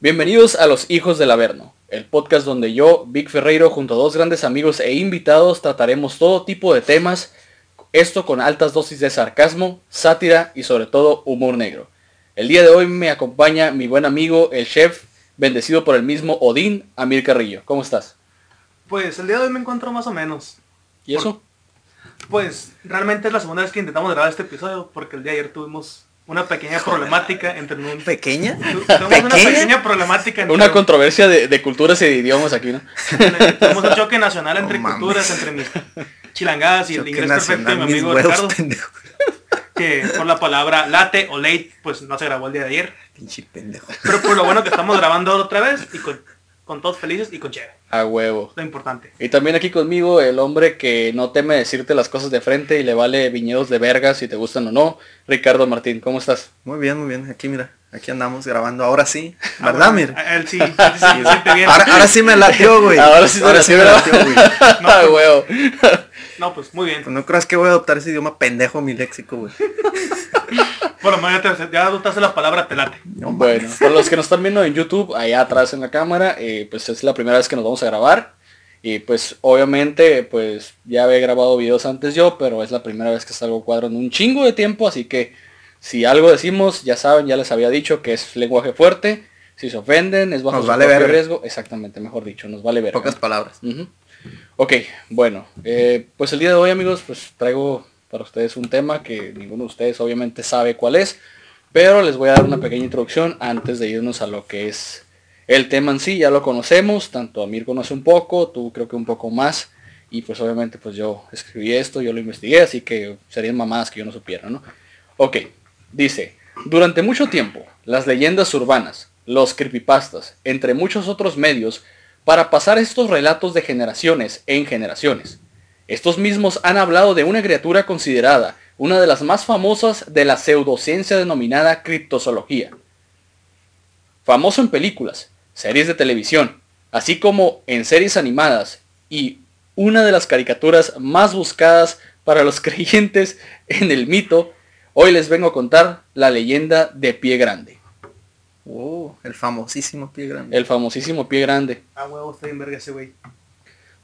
Bienvenidos a Los Hijos del Averno, el podcast donde yo, Vic Ferreiro, junto a dos grandes amigos e invitados, trataremos todo tipo de temas, esto con altas dosis de sarcasmo, sátira y sobre todo humor negro. El día de hoy me acompaña mi buen amigo, el chef, bendecido por el mismo Odín, Amir Carrillo. ¿Cómo estás? Pues el día de hoy me encuentro más o menos. ¿Y eso? Pues realmente es la segunda vez que intentamos grabar este episodio porque el día de ayer tuvimos una pequeña problemática entre un... ¿Pequeña? Tuvimos una pequeña problemática entre... Una controversia de, de culturas y de idiomas aquí, ¿no? Tuvimos un choque nacional entre No culturas, entre mis chilangadas y el inglés perfecto de mi amigo huevos, Ricardo, pendejo. que por la palabra late o late, pues no se grabó el día de ayer. Pinche pendejo. Pero por lo bueno que estamos grabando otra vez y con, con todos felices y con chévere. A huevo. Lo importante. Y también aquí conmigo el hombre que no teme decirte las cosas de frente y le vale viñedos de verga si te gustan o no, Ricardo Martín. ¿Cómo estás? Muy bien, muy bien. Aquí mira, aquí andamos grabando. Ahora sí. Ah, ¿Verdad, bueno, Mir? Él sí, él sí bien. Ahora, ahora sí me latió, güey. Ahora sí ahora me latió, güey. A huevo. No, pues muy bien. Pues no creas que voy a adoptar ese idioma pendejo en mi léxico, güey. Menos ya, te- ya adoptaste la palabra telate. No, Bueno, por los que nos están viendo en YouTube, allá atrás en la cámara, eh, pues es la primera vez que nos vamos a grabar. Y pues obviamente, pues ya había grabado videos antes yo, pero es la primera vez que salgo cuadro en un chingo de tiempo, así que si algo decimos, ya saben, ya les había dicho que es lenguaje fuerte. Si se ofenden, es bajo Nos su vale propio verga. riesgo. Exactamente, mejor dicho, nos vale ver. Pocas palabras. Ujú. Ok, bueno, eh, pues el día de hoy amigos, pues traigo para ustedes un tema que ninguno de ustedes obviamente sabe cuál es, pero les voy a dar una pequeña introducción antes de irnos a lo que es el tema en sí, ya lo conocemos, tanto Amir conoce un poco, tú creo que un poco más, y pues obviamente pues yo escribí esto, yo lo investigué, así que serían mamadas que yo no supiera, ¿no? Ok, dice, durante mucho tiempo, las leyendas urbanas, los creepypastas, entre muchos otros medios, para pasar estos relatos de generaciones en generaciones. Estos mismos han hablado de una criatura considerada una de las más famosas de la pseudociencia denominada criptozoología. Famoso en películas, series de televisión, así como en series animadas y una de las caricaturas más buscadas para los creyentes en el mito, hoy les vengo a contar la leyenda de Pie Grande, Oh, el famosísimo pie grande. el famosísimo Pie Grande. Ah, huevo, está bien verga ese güey.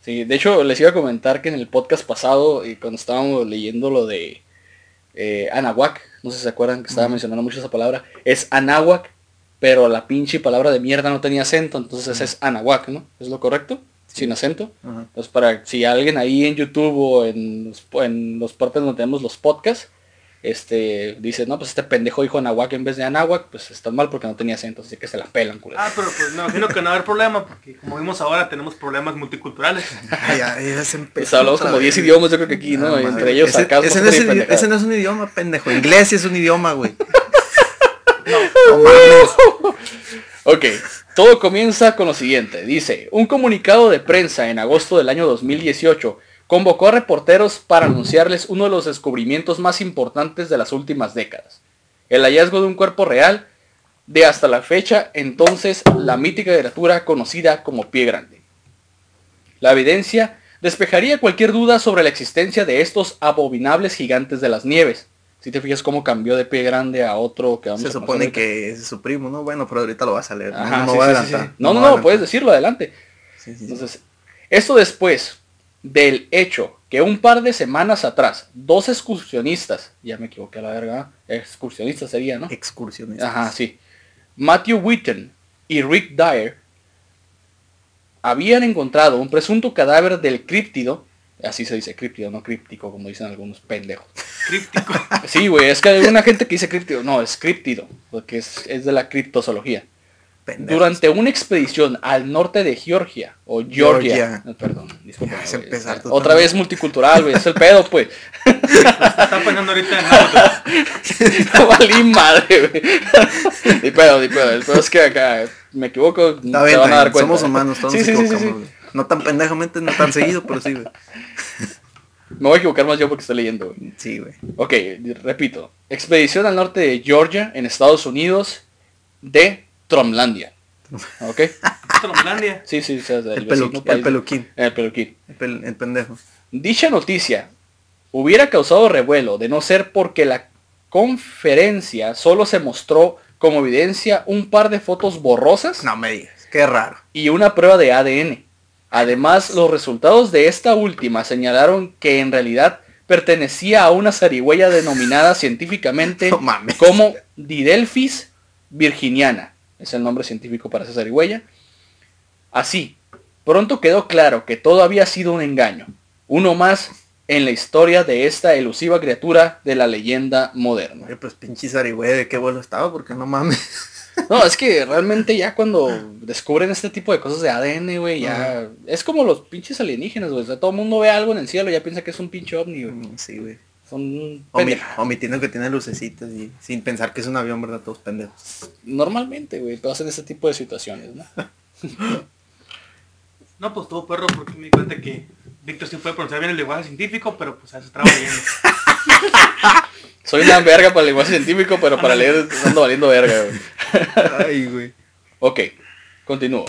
Sí, de hecho les iba a comentar que en el podcast pasado, y cuando estábamos leyendo lo de eh, Anahuac, no sé si se acuerdan que estaba mencionando mucho esa palabra, es Anahuac, pero la pinche palabra de mierda no tenía acento, entonces es Anahuac, ¿no? ¿Es lo correcto? Sin acento. Entonces para si alguien ahí en YouTube o en en los partes donde tenemos los podcasts, este dice, no, pues este pendejo dijo Anahuac en vez de Anahuac, pues está mal porque no tenía acento, así que se la pelan, culero. Ah, pero pues me imagino que no va a haber problema, porque como vimos ahora tenemos problemas multiculturales. Ya, ya se empezó Pues hablamos como vez. 10 idiomas yo creo que aquí, ¿no? Ah, Entre ellos ese, sarcasmo, ese no es, ese no es un idioma, pendejo. Inglés es un idioma, güey. No mames. Ok, todo comienza con lo siguiente. Dice, un comunicado de prensa en agosto del año 2018 convocó a reporteros para anunciarles uno de los descubrimientos más importantes de las últimas décadas. El hallazgo de un cuerpo real de hasta la fecha entonces la mítica criatura conocida como pie grande. La evidencia despejaría cualquier duda sobre la existencia de estos abominables gigantes de las nieves. Si te fijas cómo cambió de pie grande a otro que vamos Se a supone que es su primo, ¿no? Bueno, pero ahorita lo vas a leer. No, Ajá, no sí, sí, sí. No, no, no, puedes decirlo adelante. Entonces, esto después del hecho que un par de semanas atrás, dos excursionistas, ya me equivoqué a la verga, excursionistas sería, ¿no? Excursionistas. Ajá, sí. Matthew Witten y Rick Dyer habían encontrado un presunto cadáver del críptido, así se dice críptido, no críptico, como dicen algunos pendejos. Críptico. Sí, güey, es que hay una gente que dice críptido, no, es críptido, porque es, es de la criptozoología. Pendejos. Durante una expedición al norte de Georgia, o Georgia, Georgia. No, perdón, disculpa. Otra también. vez multicultural, güey, es el pedo, pues. Está pensando ahorita en. No valí madre, güey. Ni pedo, ni pedo. El pedo es que acá me equivoco, Está se bien, van a dar cuenta. somos humanos, todos sí, nos sí, equivocamos. No tan pendejamente, no tan seguido, pero sí, güey. Me voy a equivocar más yo porque estoy leyendo, güey. Sí, güey. Ok, repito. Expedición al norte de Georgia, en Estados Unidos, de Tromlandia. ¿Ok? Tromlandia. Sí, sí, o sea, del El, peluquín. El peluquín. El, pel- el pendejo. Dicha noticia hubiera causado revuelo de no ser porque la conferencia solo se mostró como evidencia un par de fotos borrosas No me digas, qué raro. y una prueba de ADN. Además, los resultados de esta última señalaron que en realidad pertenecía a una zarigüeya denominada científicamente No como Didelphis virginiana. Es el nombre científico para esa zarigüeya. Así, pronto quedó claro que todo había sido un engaño. Uno más en la historia de esta elusiva criatura de la leyenda moderna. Oye, pues pinche zarigüey, ¿de qué vuelo estaba? Porque no mames. No, es que realmente ya cuando descubren este tipo de cosas de ADN, güey, ya... Es como los pinches alienígenas, güey. O sea, todo el mundo ve algo en el cielo y ya piensa que es un pinche ovni, güey. Mm, Sí, güey. Son Omi- omitiendo que tiene lucecitas y sin pensar que es un avión, ¿verdad? Todos pendejos. Normalmente, güey, pasan este tipo de situaciones, ¿no? No, pues todo perro porque me di cuenta que Víctor sí puede pronunciar bien el lenguaje científico, pero pues a bien. Soy una verga para el lenguaje científico, pero para leer ando valiendo verga, güey. Ay, güey. Ok, continúo.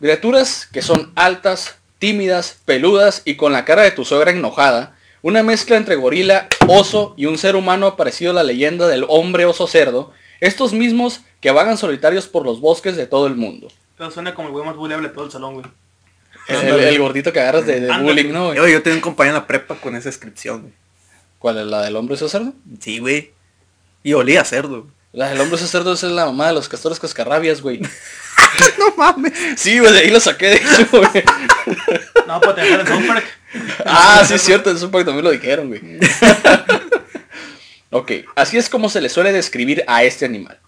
Criaturas que son altas, tímidas, peludas y con la cara de tu suegra enojada. Una mezcla entre gorila, oso y un ser humano parecido a la leyenda del hombre oso cerdo. Estos mismos que vagan solitarios por los bosques de todo el mundo. Pero suena como el güey más buleable de todo el salón, güey. El, el- el gordito que agarras de, bullying, ¿no? güey? Yo, yo tenía un compañero en la prepa con esa descripción, güey. ¿Cuál es la del hombre oso cerdo? Sí, güey. Y olía a cerdo. La del hombre oso cerdo es la mamá de los castores cascarrabias, güey. no mames. Sí, güey, de ahí lo saqué, de hecho, güey. No, pues te South Park. Ah, sí, es cierto, en Super también lo dijeron, güey. ok, así es como se le suele describir a este animal,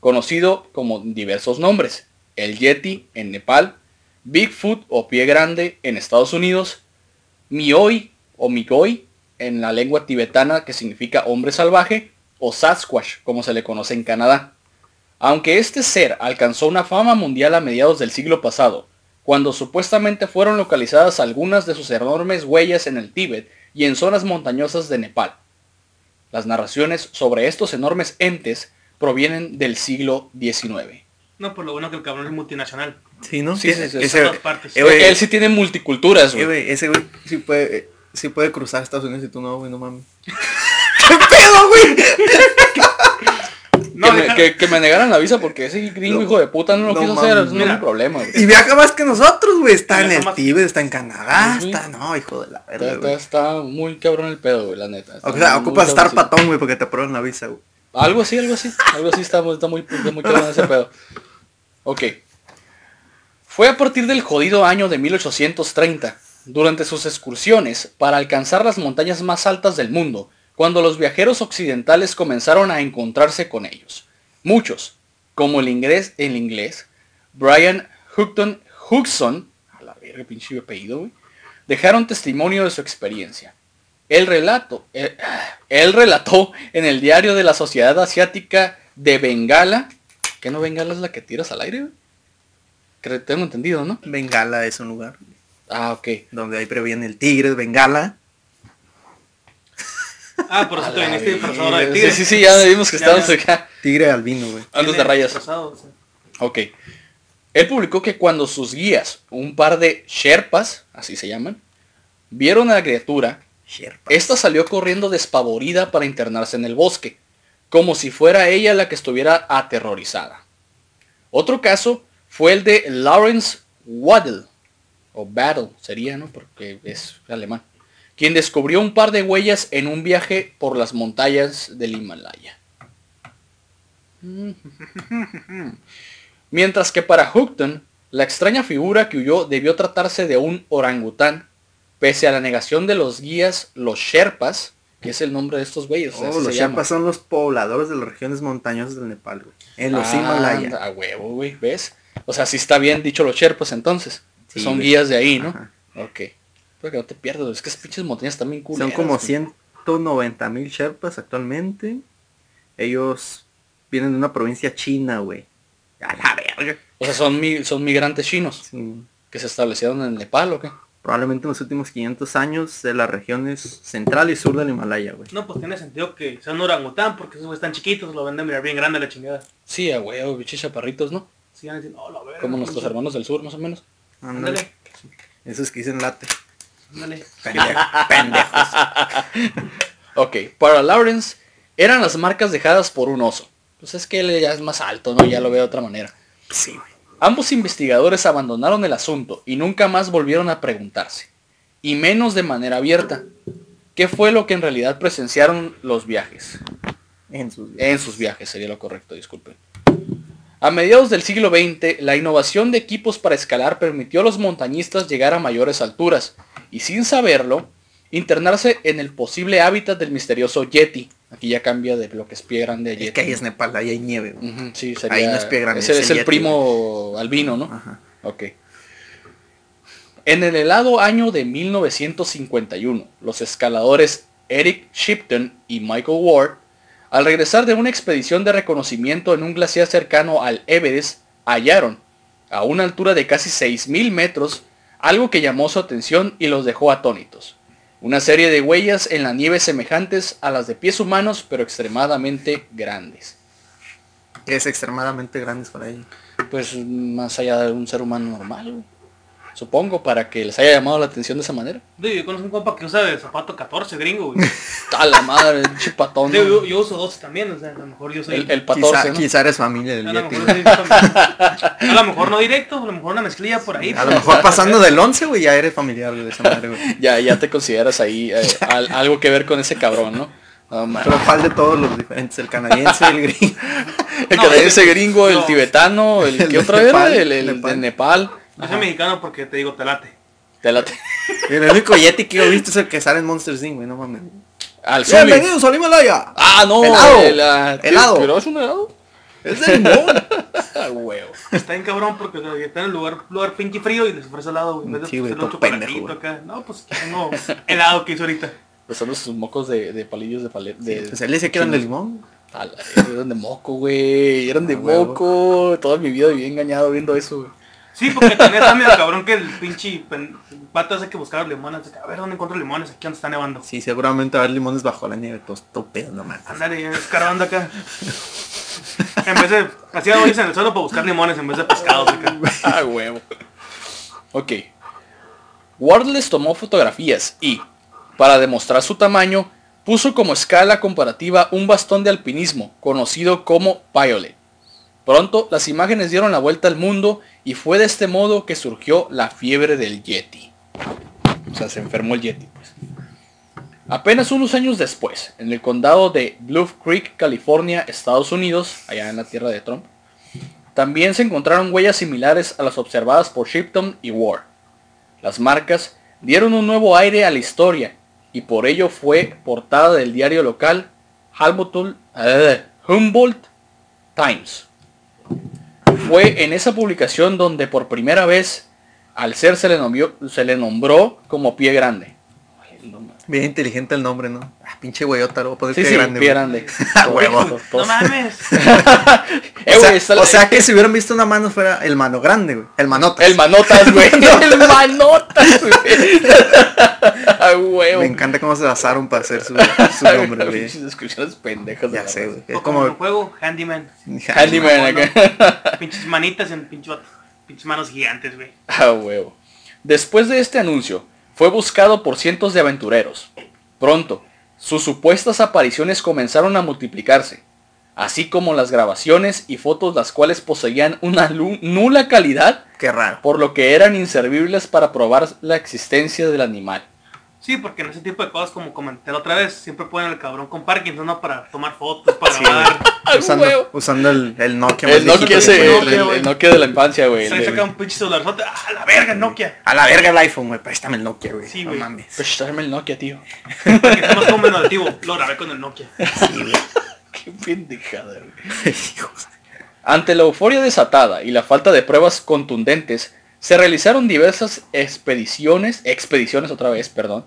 conocido como diversos nombres. El Yeti en Nepal, Bigfoot o Pie Grande en Estados Unidos, Mioi o Migoi en la lengua tibetana que significa hombre salvaje, o Sasquatch como se le conoce en Canadá. Aunque este ser alcanzó una fama mundial a mediados del siglo pasado, cuando supuestamente fueron localizadas algunas de sus enormes huellas en el Tíbet y en zonas montañosas de Nepal. Las narraciones sobre estos enormes entes provienen del siglo XIX. No, pues lo bueno que el cabrón es multinacional. Sí, ¿no? Sí, sí, sí, todas partes. eh, güey, Él sí tiene multiculturas, eh, güey. ese güey sí puede, eh, sí puede cruzar Estados Unidos y tú no, güey, no mames. ¿Qué pedo, güey? No, que, me, deja- que- que me negaran la visa porque ese gringo hijo de puta no lo No quiso hacer, no es mi problema, güey. Y viaja más que nosotros, güey. Está en el más- Tíbet, está en Canadá, está... No, hijo de la verga, está- muy cabrón el pedo, güey, la neta. Está O sea, ocupas estar patón, güey, porque te aprueban la visa, güey. Algo así, algo así. Algo así está muy, está muy cabrón ese pedo. Ok. Fue a partir del jodido año de 1830, durante sus excursiones para alcanzar las montañas más altas del mundo, cuando los viajeros occidentales comenzaron a encontrarse con ellos. Muchos, como el inglés, el inglés Brian Houghton Hudson, a la verga pinche apellido, güey, dejaron testimonio de su experiencia. El relato, él relató en el diario de la Sociedad Asiática de Bengala, que no Bengala es la que tiras al aire, güey? Creo- tengo entendido, ¿no? Bengala es un lugar Ah, ok. donde ahí previene el tigre, Bengala. Ah, por eso A te la viniste disfrazado de tigre. Sí, sí, sí, ya vimos que Ya, estábamos ya. acá. Tigre albino, güey. Antes de rayas. disfrazado, o sea. Ok. Él publicó que cuando sus guías, un par de Sherpas, así se llaman, vieron a la criatura, Sherpa. esta salió corriendo despavorida para internarse en el bosque, como si fuera ella la que estuviera aterrorizada. Otro caso fue el de Lawrence Waddell, o Battle sería, ¿no? Porque es alemán, quien descubrió un par de huellas en un viaje por las montañas del Himalaya. Mientras que para Houghton, la extraña figura que huyó debió tratarse de un orangután, pese a la negación de los guías, los Sherpas, que es el nombre de estos güeyes. Oh, los. Sherpas son los pobladores de las regiones montañosas del Nepal, güey. En los Ah, Himalaya. A huevo, güey, ¿ves? O sea, sí está bien dicho los Sherpas entonces. Sí, Son güey. guías de ahí, ¿no? Ajá. Ok. Pero que no te pierdas, es que esas pinches montañas también Son culeras. como güey. 190 mil Sherpas actualmente. Ellos vienen de una provincia china, güey. A la verga. O sea, son, mi- son migrantes chinos Sí. que se establecieron en Nepal, ¿o qué? Probablemente en los últimos 500 años de las regiones central y sur del Himalaya, güey. No, pues tiene sentido que sea un orangután porque esos güeyes están chiquitos, lo venden mirar bien grande la chingada. Sí, a huevo, bichos chaparritos, ¿no? Sigan diciendo, oh, la verga. Como nuestros hermanos del sur, más o menos. Ándale. Ándale, Esos que dicen late. Pendejo- pendejos. Ok, para Lawrence eran las marcas dejadas por un oso. Pues es que él ya es más alto, ¿no? Ya lo veo de otra manera. Sí. Ambos investigadores abandonaron el asunto y nunca más volvieron a preguntarse, y menos de manera abierta, qué fue lo que en realidad presenciaron los viajes. En sus En sus viajes sería lo correcto, disculpen. A mediados del siglo XX, la innovación de equipos para escalar permitió a los montañistas llegar a mayores alturas y sin saberlo, internarse en el posible hábitat del misterioso Yeti. Aquí ya cambia de lo que es pie grande a Yeti. Es que ahí es Nepal, ahí hay nieve, sí, sería, Ahí no es pie grande, ese es el el Yeti, primo albino, ¿no? Ajá. Ok. En el helado año de 1951, los escaladores Eric Shipton y Michael Ward, al regresar de una expedición de reconocimiento en un glaciar cercano al Everest, hallaron, a una altura de casi 6.000 metros, algo que llamó su atención y los dejó atónitos. Una serie de huellas en la nieve semejantes a las de pies humanos, pero extremadamente grandes. Es extremadamente grandes para ellos. Pues más allá de un ser humano normal. Supongo, para que les haya llamado la atención de esa manera. Digo, yo conozco un compa que usa de zapato 14, gringo, güey. A la madre, el chipatón. Yo, yo uso 12 también, o sea, a lo mejor yo soy... El, el Quizá, 14, ¿no? quizá eres familia del a, lo Yeti. mejor a lo mejor no directo, a lo mejor una mezclilla por ahí. A lo mejor pasando del 11, güey, ya eres familiar de esa madre, güey. Ya, ya te consideras ahí eh, al- algo que ver con ese cabrón, ¿no? Man. Pero ¿cuál de todos los diferentes? El canadiense, el gringo. el No, canadiense gringo, el no. tibetano, el, El ¿qué de otra Nepal, era? El, el Nepal. de Nepal. Yo soy mexicano porque te digo, te late. Te la- El único Yeti que yo he visto es el que sale en Monster Inc, güey, no mames. al Zuli. Bienvenidos al Himalaya. Ah, no, Helado. el, ah, Helado. ¿Pero es un helado? Es de limón. Ah, huevo. Está bien cabrón porque o sea, está en el lugar, lugar pinche frío y les ofrece helado, güey. En vez de Sí, güey, un todo pendejo, acá. No, pues tengo helado que hizo ahorita. Usando sus mocos de, de palillos de palet. De, Pues él decía que eran de limón. A la- eran de moco, güey. Eran de Ah, huevo. moco. Toda mi vida viví engañado viendo eso, güey. Sí, porque también está medio cabrón que el pinche pen- vato hace que buscar limones. A ver, ¿dónde encuentro limones? Aquí donde está nevando. Sí, seguramente va a haber limones bajo la nieve, todos todo pedo, no mames. Ándale, escarbando acá. En vez de... Hacía hoyos en el suelo para buscar limones en vez de pescados acá. Ah, huevo. Ok. Ward les tomó fotografías y, para demostrar su tamaño, puso como escala comparativa un bastón de alpinismo, conocido como Violet. Pronto las imágenes dieron la vuelta al mundo y fue de este modo que surgió la fiebre del Yeti. O sea, se enfermó el Yeti, pues. Apenas unos años después, en el condado de Bluff Creek, California, Estados Unidos, allá en la tierra de Trump, también se encontraron huellas similares a las observadas por Shipton y Ward. Las marcas dieron un nuevo aire a la historia y por ello fue portada del diario local Humboldt, Times. Fue en esa publicación donde por primera vez al ser se le, nombró, se le nombró como pie grande. Bien inteligente el nombre, ¿no? Ah, pinche güeyota, lo voy a poner Sí, pie sí, grande. pie güey. grande. Huevo. No mames. Eh, o, sea, o sea que si hubieran visto una mano fuera el mano grande, güey. El manotas. El manotas, güey. El manotas, güey. Huevo. Me encanta cómo se basaron para hacer su, su nombre, güey. Descripciones pendejas. de Ya sé, güey. Es O como el juego, Handyman. Handyman acá. Pinches manitas en pinches, pinches manos gigantes, güey. A huevo. Después de este anuncio, fue buscado por cientos de aventureros. Pronto, sus supuestas apariciones comenzaron a multiplicarse, así como las grabaciones y fotos las cuales poseían una nula calidad, Qué raro. por lo que eran inservibles para probar la existencia del animal. Sí, porque en ese tipo de cosas, como comenté la otra vez, siempre ponen al cabrón con Parkinson, ¿no? Para tomar fotos, para Sí, grabar. ¡A Usando, usando el, el Nokia. El Nokia, ese, el, tener. el- el Nokia de la infancia, güey. Se el le saca un pinche celularzote. ¡Ah, la verga, Nokia! A la verga el iPhone, güey. Préstame el Nokia, güey. Sí, no güey. mames. Tráeme el Nokia, tío. Porque es más conmemorativo. Lo grabé con el Nokia. Sí, güey. Qué pendejada, güey. Ante la euforia desatada y la falta de pruebas contundentes, se realizaron diversas expediciones, expediciones otra vez, perdón,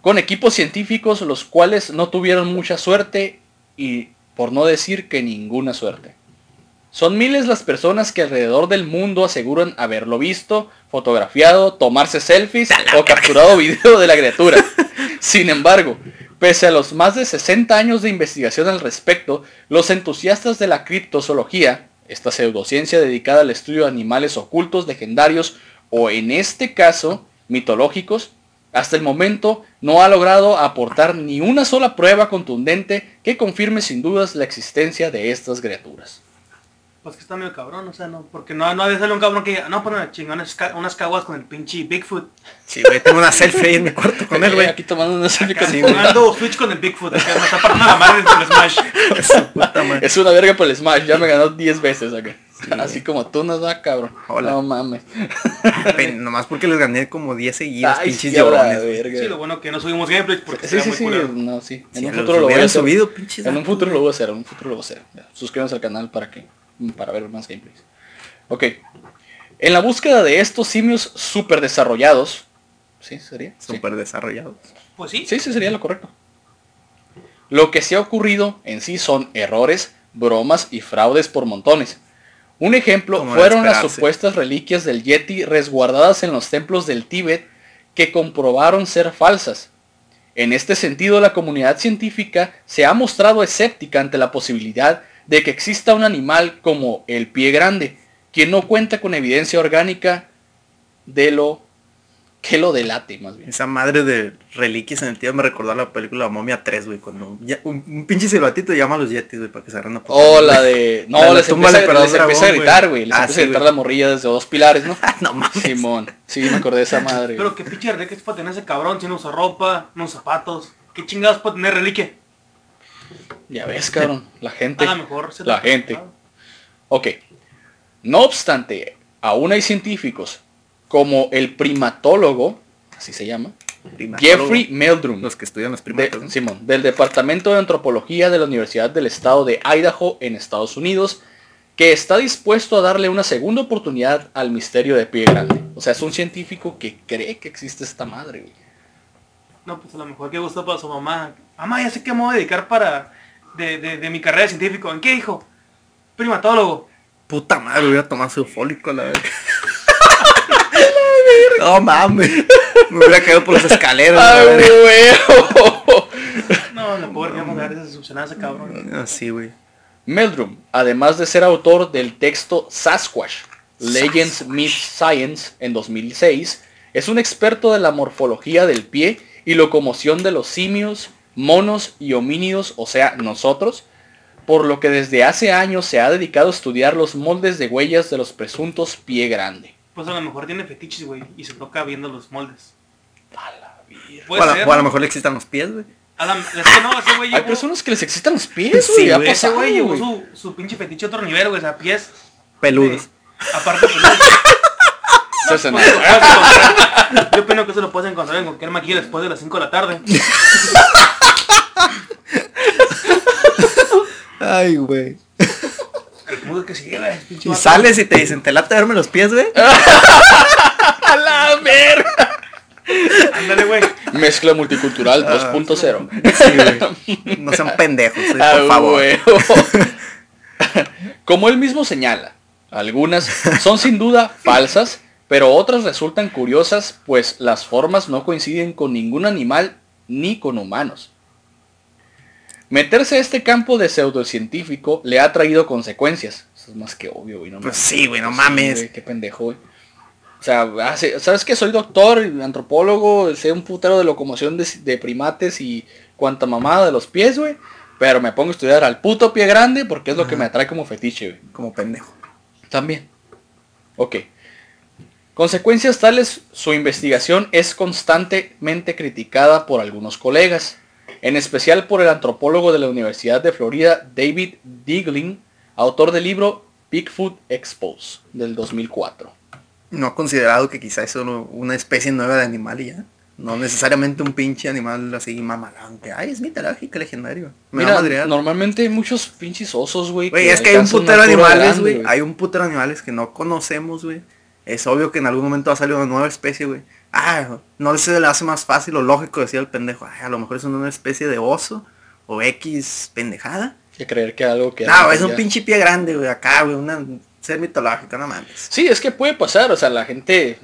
con equipos científicos los cuales no tuvieron mucha suerte y por no decir que ninguna suerte. Son miles las personas que alrededor del mundo aseguran haberlo visto, fotografiado, tomarse selfies o capturado video de la criatura. Sin embargo, pese a los más de 60 años de investigación al respecto, los entusiastas de la criptozoología, esta pseudociencia dedicada al estudio de animales ocultos, legendarios o en este caso mitológicos, hasta el momento no ha logrado aportar ni una sola prueba contundente que confirme sin dudas la existencia de estas criaturas. Pues que está medio cabrón, o sea, no, porque no, no había salido un cabrón que diga, no, una chingón unas, ca- unas caguas con el pinche Bigfoot. Sí, güey, tengo una selfie ahí en mi cuarto con él, güey. Aquí tomando una selfie con- Sí, güey. Jugando Switch con el Bigfoot, acá me está partiendo la madre con el Smash. Su puta madre. Es una verga por el Smash, ya me ganó 10 veces acá. Así como tú nos da, cabrón. Hola. No mames. Pe- Nomás porque les gané como 10 seguidas, Ay, pinches llorones. Sí, lo bueno que no subimos gameplay porque Sí, sí, muy sí, no, sí. En un los futuro lo voy a hacer. subido, pinches En un futuro lo voy a hacer, en un futuro lo voy a hacer. Suscríbanse al canal para que para ver más gameplays. Ok. En la búsqueda de estos simios super desarrollados. ¿Sí sería? Sí. Súper desarrollados. Pues sí. Sí, sí sería lo correcto. Lo que se ha ocurrido en sí son errores, bromas y fraudes por montones. Un ejemplo Como fueron las supuestas reliquias del Yeti resguardadas en los templos del Tíbet que comprobaron ser falsas. En este sentido, la comunidad científica se ha mostrado escéptica ante la posibilidad de que exista un animal como el pie grande, quien no cuenta con evidencia orgánica de lo que lo delate, más bien. Esa madre de reliquias en el tío me recordó a la película Momia 3, güey, cuando ya- un, un pinche silbatito llama a los yetis, güey, para que se agarren a Oh, la de... No, La de la les, tumba empieza, les empieza a dragón, gritar, güey. Les Ah, empieza sí, a gritar güey. la morrilla desde dos pilares, ¿no? no mames. Simón. Sí, me acordé de esa madre. Pero qué pinche reliquia es para tener ese cabrón si no usa ropa, no usa zapatos. ¿Qué chingados para tener reliquia? Ya ves, cabrón. La gente. A lo mejor se La te- gente. Ok. No obstante, aún hay científicos como el primatólogo, así se llama, Primatólogo. Jeffrey Meldrum. Los que estudian los de- primatos. ¿no? Simón, del Departamento de Antropología de la Universidad del Estado de Idaho en Estados Unidos, que está dispuesto a darle una segunda oportunidad al misterio de pie grande. O sea, es un científico que cree que existe esta madre, güey. No, pues a lo mejor que gusta para su mamá. Mamá, ya sé que me voy a dedicar para... De, de, de mi carrera de científico. ¿En qué, hijo? Primatólogo. Puta madre, hubiera tomado su fólico la verga. no mames. Me hubiera caído por las escaleras. la ¡Ay, huevo! No, la pobre a ver decepcionada ese cabrón. Así, güey. Meldrum, además de ser autor del texto Sasquatch, Legends, Myth, Science, en 2006, es un experto de la morfología del pie y locomoción de los simios, monos y homínidos, o sea, nosotros, por lo que desde hace años se ha dedicado a estudiar los moldes de huellas de los presuntos pie grande. Pues a lo mejor tiene fetiches, güey. Y se toca viendo los moldes. A la vida. O Puede a, ser. o a lo ¿no? mejor le excitan los pies, güey. A la- es que no, ese güey Hay llevó... personas que les excitan los pies, Sí, güey. ha güey, Ese güey llevó güey. su, su pinche fetiche a otro nivel, güey. O sea, pies... Peludos. de- aparte peludos. Se hacen- Pues, encontrar. Yo opino que eso lo puedes encontrar en cualquier maquilla después de las 5 de la tarde. Ay, güey. El mundo que sigue, güey. pinche Y sales y te dicen, ¿te late verme los pies, güey? ¡A la verga! Ándale, güey. Mezcla multicultural Ah, 2.0. Sí, güey. No sean pendejos, güey, Ah, por favor. huevo. Como él mismo señala, algunas son sin duda falsas, pero otras resultan curiosas, pues las formas no coinciden con ningún animal ni con humanos. Meterse a este campo de pseudocientífico le ha traído consecuencias. Eso es más que obvio, güey. No Pues mames. sí, güey, no Sí, mames. güey, qué pendejo, güey. O sea, hace- ¿sabes que Soy doctor, antropólogo, sé un putero de locomoción de, de primates y cuanta mamada de los pies, güey. Pero me pongo a estudiar al puto pie grande porque es lo que me atrae como fetiche, güey. Como pendejo. También. Ok. Consecuencias tales, su investigación es constantemente criticada por algunos colegas, en especial por el antropólogo de la Universidad de Florida, David Diglin, autor del libro Bigfoot Exposed, del 2004. No ha considerado que quizá es solo una especie nueva de animal y ya. No necesariamente un pinche animal así mamalón. Que, ay, es mitológico, legendario. Me va a Mira, madrear. normalmente hay muchos pinches osos, güey. Güey, es que hay un putero animales, güey. Hay un putero de animales que no conocemos, güey. Es obvio que en algún momento va a salir una nueva especie, güey. Ah, no se le hace más fácil o lógico decir al pendejo, ay, a lo mejor es una especie de oso o X pendejada. Que creer que algo que... No, es un ya- pinche pie grande, güey, acá, güey, una un ser mitológico, no mames. Sí, es que puede pasar, o sea, la gente...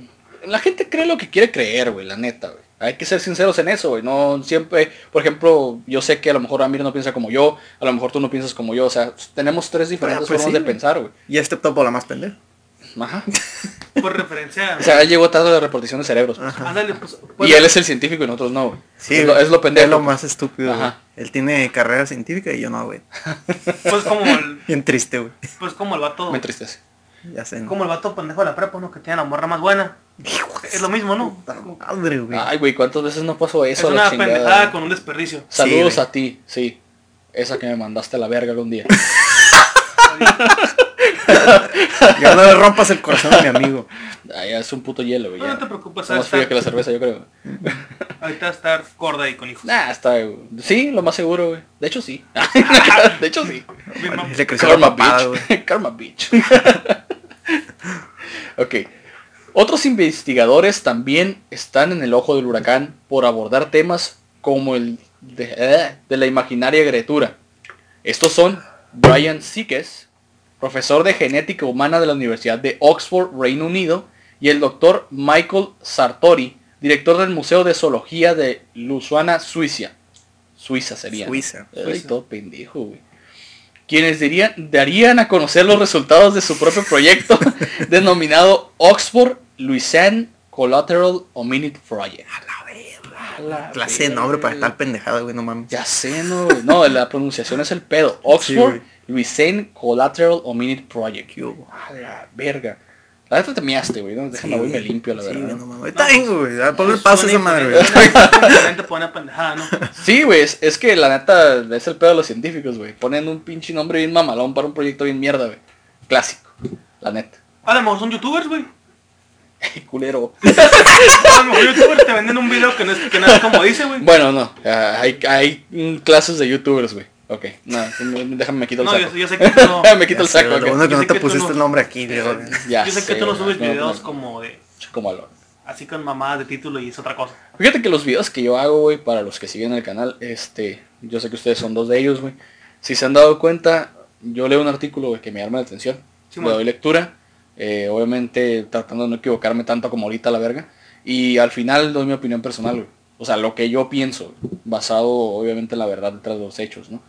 La gente cree lo que quiere creer, güey, la neta, güey. Hay que ser sinceros en eso, güey. No siempre, por ejemplo, yo sé que a lo mejor Amir no piensa como yo, a lo mejor tú no piensas como yo, o sea, tenemos tres diferentes pues formas sí, de pensar, güey. Y este topo la más pendejo. Ajá. Por referencia. O sea, él llegó tarde de repartición de cerebros. pues. Ándale, pues. pues, Y él es el científico y nosotros no, güey. Sí, es, lo, es pendejo. Es lo más estúpido, güey. Ajá. Él tiene carrera científica y yo no, güey. pues como el. Bien triste, güey. Pues como el vato. Me entristece. Ya sé. ¿no? Como el vato pendejo de la prepa, ¿no? Que tiene la morra más buena. Es lo mismo, ¿no? Madre, güey. Ay, güey, ¿cuántas veces no pasó Es eso? la una pendejada con un desperdicio. Saludos Sí, a ti, sí. Esa que me mandaste a la verga algún día. Ya no le rompas el corazón a mi amigo. Ay, es un puto hielo, güey. No, te preocupes, más fría que la cerveza, yo creo. Ahorita va a estar gorda y con hijos. Nah, está, güey. Sí, lo más seguro, güey. De hecho, sí. de hecho, sí. Le creció Karma. Beach. Karma Beach. ok. Otros investigadores también están en el ojo del huracán por abordar temas como el de, eh, de la imaginaria criatura. Estos son Brian Sikes, profesor de genética humana de la Universidad de Oxford, Reino Unido, y el doctor Michael Sartori, director del Museo de Zoología de Lausanne, Suiza. Suiza sería. ¿no? Suiza. Ay, Suiza. todo pendejo, güey. Quienes dirían, darían a conocer los resultados de su propio proyecto denominado Oxford Louisiana Collateral Hominid Project. A la Clase de nombre para estar pendejada, güey, no mames. Ya sé, no, güey. No, la pronunciación es el pedo. Oxford. Louisiana Collateral Hominid Project. ¿Qué hubo? A la verga. La neta te miaste, güey. ¿no? Déjame, Sí, voy y me limpio, la Sí, verdad. no mames. Ahorita vengo, güey. A poner Pues paso a esa madre, güey. Sí, güey, es, es que la neta es el pedo de los científicos, güey. Ponen un pinche nombre bien mamalón para un proyecto bien mierda, güey. Clásico, la neta. A lo mejor son youtubers, güey. Culero. A lo mejor youtubers te venden un video que no es, que no es como dice, güey. Bueno, no, ah, hay, hay clases de youtubers, güey. Ok, no, déjame me quito el No, saco. yo, yo sé que tú no, me quito Ya el sé, saco. güey, ok. Lo bueno que Yo no sé te pusiste no- el nombre aquí, güey. Ya yo sé que sé, tú no subes no, videos no, como de... como lo- Así con mamadas de título y es otra cosa. Fíjate que los videos que yo hago, güey, para los que siguen el canal, este, yo sé que ustedes son dos de ellos, güey. Si se han dado cuenta, yo leo un artículo, güey, que me llama la atención. Sí, le man. doy lectura, eh, obviamente tratando de no equivocarme tanto como ahorita la verga. Y al final doy mi opinión personal, güey. O sea, lo que yo pienso, basado obviamente en la verdad detrás de los hechos, ¿no?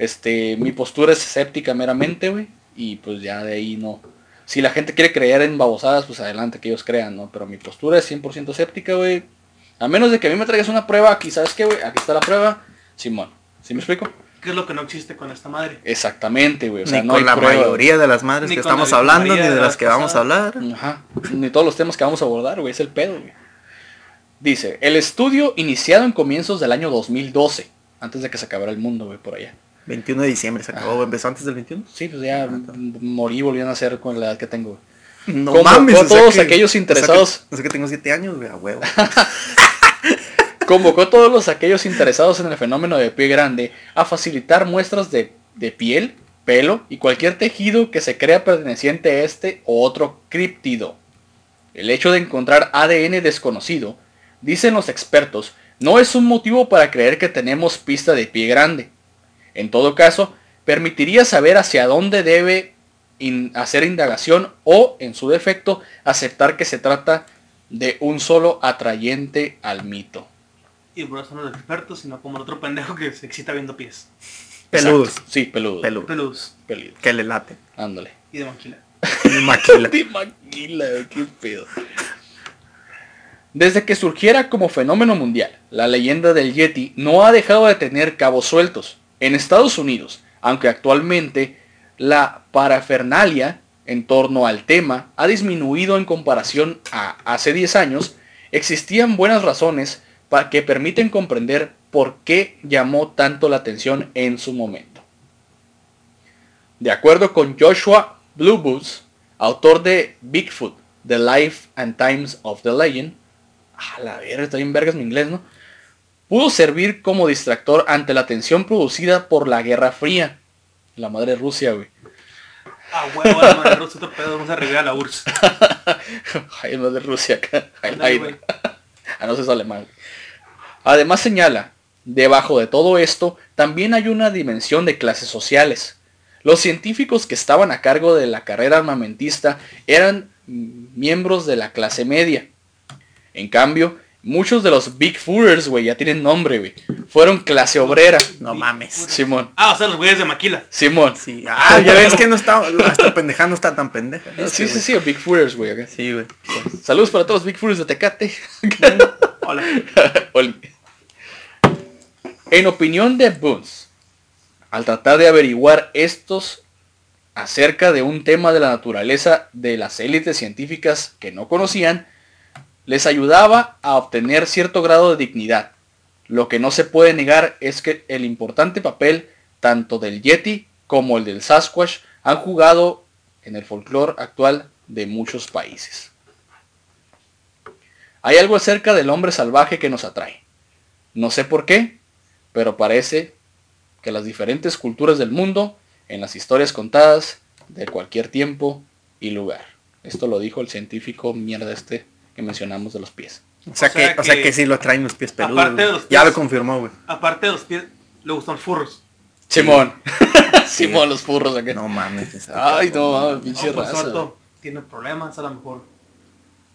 Este, mi postura es escéptica meramente, güey. Y pues ya de ahí no. Si la gente quiere creer en babosadas, pues adelante que ellos crean, ¿no? Pero mi postura es 100% escéptica, güey. A menos de que a mí me traigas una prueba aquí, ¿sabes qué, güey? Aquí está la prueba. Simón. ¿Sí me explico? ¿Qué es lo que no existe con esta madre? Exactamente, güey. O sea, Ni no con hay la prueba, mayoría de las madres Ni que estamos la hablando, ni de las las que vamos a hablar. Ajá. Ni todos los temas que vamos a abordar, güey. Es el pedo, güey. Dice, el estudio iniciado en comienzos del año 2012. Antes de que se acabara el mundo, güey, por allá. 21 de diciembre se acabó, güey. ¿Empezó antes del 21? Sí, pues ya m- morí volviendo a nacer con la edad que tengo. No Convocó mames. a o sea todos que- aquellos o sea que- interesados. O sea que tengo 7 años, güey, a huevo. Convocó a todos los aquellos interesados en el fenómeno de pie grande a facilitar muestras de, de piel, pelo y cualquier tejido que se crea perteneciente a este o otro críptido. El hecho de encontrar ADN desconocido, dicen los expertos, no es un motivo para creer que tenemos pista de pie grande. En todo caso, permitiría saber hacia dónde debe in- hacer indagación o, en su defecto, aceptar que se trata de un solo atrayente al mito. Y por eso no los expertos, sino como el otro pendejo que se excita viendo pies. Peludos. Exacto. Sí, peludo. Peludo. Peludos. Peludo. Que le late. Ándale. Y de maquila. Maquila. Te maquila, qué pedo. Desde que surgiera como fenómeno mundial, la leyenda del Yeti no ha dejado de tener cabos sueltos. En Estados Unidos, aunque actualmente la parafernalia en torno al tema ha disminuido en comparación a hace 10 años, existían buenas razones para que permiten comprender por qué llamó tanto la atención en su momento. De acuerdo con Joshua Blueboots, autor de Bigfoot, The Life and Times of the Legend, a la verga, está bien vergas mi inglés, ¿no? Pudo servir como distractor ante la tensión producida por la Guerra Fría. La madre Rusia, güey. Ah, huevo, la madre rusa, otro pedo, vamos a revivir a la URSS. Ay, de Rusia acá. Ah, no, eso es alemán. Además señala, debajo de todo esto también hay una dimensión de clases sociales. Los científicos que estaban a cargo de la carrera armamentista eran miembros de la clase media. En cambio, Muchos de los Big Fooders, güey, ya tienen nombre, güey. Fueron clase obrera. No mames. Simón. Ah, o sea, los güeyes de Maquila. Simón. Sí. Ah, ya ves que no está, esta pendeja no está tan pendeja. Sí, sí, sí, Big Fooders, güey. acá. Sí, güey. Saludos para todos los Big Fooders de Tecate. Hola. Oli. En opinión de Boons, al tratar de averiguar estos acerca de un tema de la naturaleza de las élites científicas que no conocían, les ayudaba a obtener cierto grado de dignidad. Lo que no se puede negar es que el importante papel tanto del Yeti como el del Sasquatch han jugado en el folclore actual de muchos países. Hay algo acerca del hombre salvaje que nos atrae. No sé por qué, pero parece que las diferentes culturas del mundo, en las historias contadas de cualquier tiempo y lugar. Esto lo dijo el científico mierda este que mencionamos de los pies. O sea, O sea que, o sea que- que sí lo traen los pies peludos. Aparte de Ya lo confirmó, güey. Aparte de los pies, le gustan furros. Simón. Simón, los furros acá. No mames. Ay, no mames, pinche No, pues, raza. tiene problemas a lo mejor.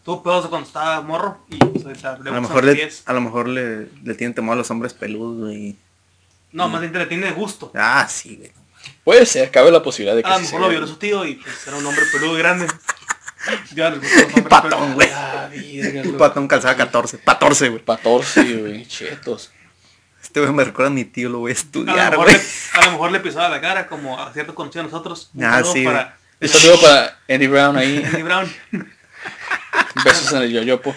Tuvo pedos cuando estaba morro y pues, le A lo mejor, los le, pies. a lo mejor le, le tienen temor a los hombres peludos, güey. No, más bien le tiene gusto. Ah, sí, güey. Puede ser, cabe la posibilidad de que A lo mejor sea. lo violó su tío y pues era un hombre peludo y grande. Hombres Patón, güey. Ah, patón calzaba 14. 14, güey. 14, güey, chetos. Este güey me recuerda a mi tío, lo voy a A lo, estudiar, mejor güey. le, a lo mejor le pisaba la cara como a cierto conocido de nosotros. Un Ah, saludo sí, para Un saludo para Andy Brown ahí. Andy Brown. Besos en el yoyopo.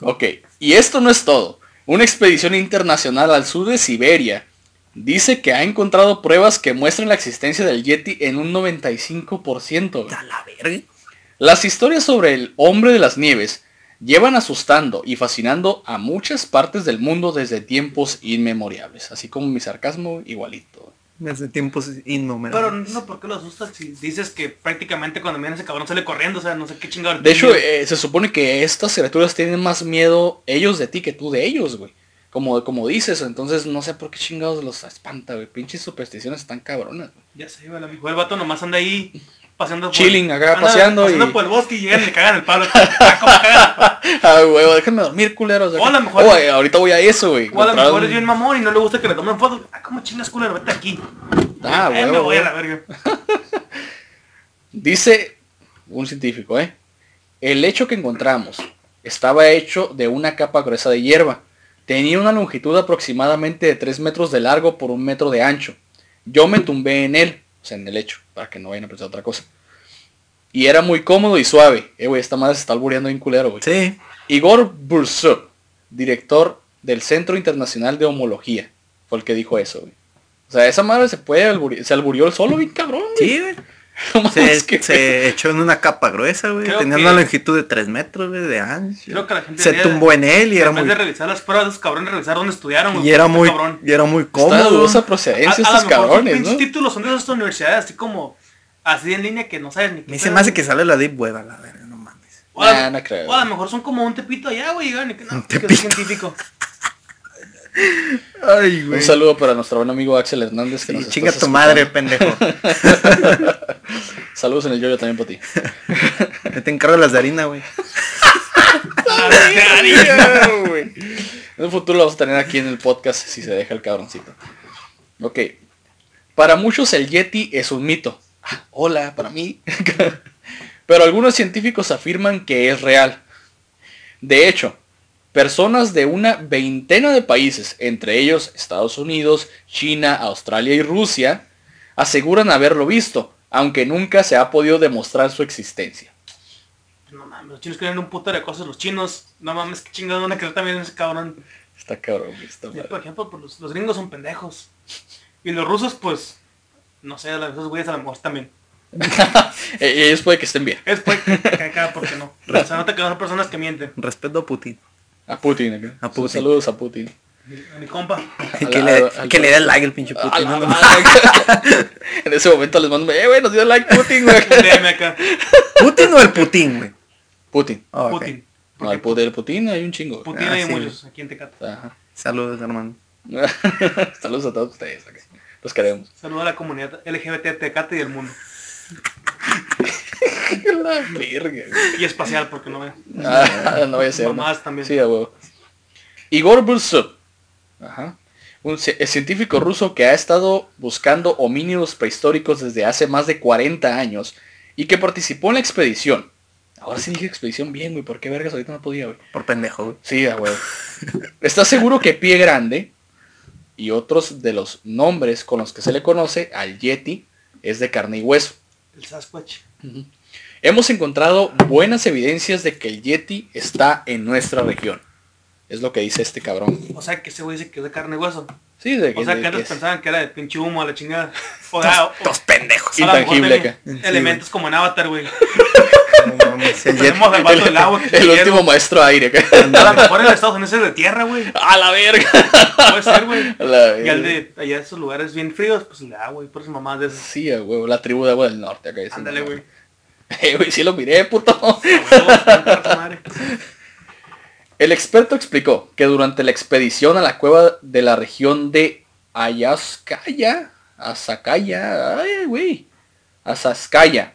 Ok, y esto no es todo. Una expedición internacional al sur de Siberia dice que ha encontrado pruebas que muestran la existencia del Yeti en un 95%. güey. A la verga. Las historias sobre el hombre de las nieves llevan asustando y fascinando a muchas partes del mundo desde tiempos inmemoriales. Así como mi sarcasmo, igualito. Hace tiempos Pero innumerables. no, ¿por qué lo asustas si dices que prácticamente cuando viene ese cabrón sale corriendo? O sea, no sé qué chingado. De hecho, eh, se supone que estas criaturas tienen más miedo ellos de ti que tú de ellos, güey. Como, como dices, entonces no sé por qué chingados los espanta, güey. Pinches supersticiones están cabronas, güey. ya sé, güey, a lo mejor el vato nomás anda ahí paseando por... Chilling acá, anda paseando y- por el bosque y llegan y le cagan el palo. Ah, ¿cómo cagan el palo? Ah, güey, déjenme dormir, culeros. O a lo mejor- ahorita voy a eso, güey. O a lo mejor es bien mamón y no le gusta que le tomen fotos. Ah, ¿cómo chingas culero? Vete aquí. Ah, eh, me voy a la verga. Dice un científico, ¿eh? El hecho que encontramos estaba hecho de una capa gruesa de hierba. Tenía una longitud aproximadamente de 3 metros de largo por un metro de ancho. Yo me tumbé en él, o sea, en el lecho, para que no vayan a pensar otra cosa. Y era muy cómodo y suave. Eh, güey, esta madre se está albureando bien culero, güey. Sí. Igor Bursov, director del Centro Internacional de Homología, fue el que dijo eso, güey. O sea, esa madre se puede se alburió el solo bien cabrón, güey. Sí, güey. Se, que- se echó en una capa gruesa, güey. Tenía que- una longitud de 3 metros, güey, de ancho. Creo que la gente Se tumbó en él y era En vez muy, de revisar las pruebas esos cabrones, revisar dónde estudiaron. güey, y era muy, cabrón- y era muy cómodo. dudosa procedencia A- a lo estos mejor sus cabrones, títulos son de esas universidades, así como... Así en línea que no sabes ni qué Me más de güey. que sale la deep web a la verga, no mames. O a, Nah, no creo. o a lo mejor son como un tepito allá, güey, y que no, Un que soy tepito. científico. Ay, Un saludo para nuestro buen amigo Axel Hernández que nos está chinga tu madre, pendejo. Saludos en el yoyo también para ti. Me te encargo las de harina, güey. En un futuro lo vamos a tener aquí en el podcast si se deja el cabroncito. Ok. Para muchos el Yeti es un mito. Ah, hola, para mí. Pero algunos científicos afirman que es real. De hecho, personas de una veintena de países, entre ellos Estados Unidos, China, Australia y Rusia, aseguran haberlo visto, aunque nunca se ha podido demostrar su existencia. No mames, los chinos creen un puto de cosas, los chinos. No mames, qué chingados van a creer también ese cabrón. Está cabrón, está madre. por ejemplo, pues, los, los gringos son pendejos. Y los rusos, pues, no sé, los- esos güeyes a lo mejor también. Eh, Ellos puede que estén bien. Es pues, que acá, porque no. O sea, nota que no son personas que mienten. Respeto a Putin. A Putin, acá. A Putin. Saludos a Putin. A mi compa. Que, le, al- que le dé like el pinche A Putin. en ese momento les mando, eh, güey, nos dio like Putin, güey. ¿Putin o el Putin, güey? Putin. Ah, ok. Putin. No, el Putin, el Putin hay un chingo. Putin Ah, hay sí. muchos aquí en Tecate. Ajá. Saludos, hermano. Saludos a todos ustedes. ok. Los queremos. Saludo a la comunidad LGBT de Tecate y del mundo. La verga, güey. Y espacial, porque no ve. Ah, no voy a ser. Mamás también. Sí, a huevo. Igor Bulsov. Ajá. Un científico ruso que ha estado buscando homínidos prehistóricos desde hace más de 40 años y que participó en la expedición. Ahora sí dije expedición bien, güey. ¿Por qué vergas ahorita no podía, güey? Por pendejo, güey. Sí, a huevo. Está seguro que Pie Grande y otros de los nombres con los que se le conoce al Yeti es de carne y hueso. El Sasquatch. Hemos encontrado buenas evidencias de que el Yeti está en nuestra región. Es lo que dice este cabrón. O sea, que ese güey dice que es de carne y hueso. Sí, de que, O sea, de que antes es pensaban que era de pinche humo a la chingada. O, sea, Dos pendejos. Intangible de- acá. Elementos como en Avatar, güey. No mames, el Yeti. Tenemos al vato del agua. que el último maestro aire. A lo mejor en Estados Unidos es de tierra, güey. A la verga. Puede ser, güey. A la Y al de allá esos lugares bien fríos, pues el de agua, güey. Por eso mamás de esas. Sí, huevo. La tribu de agua del norte. Acá. Ándale, güey. Eh, güey, sí lo miré, puto huevo, tanta raza madre. El experto explicó que durante la expedición a la cueva de la región de Ayaskaya, Asakaya, ay, güey, Asaskaya,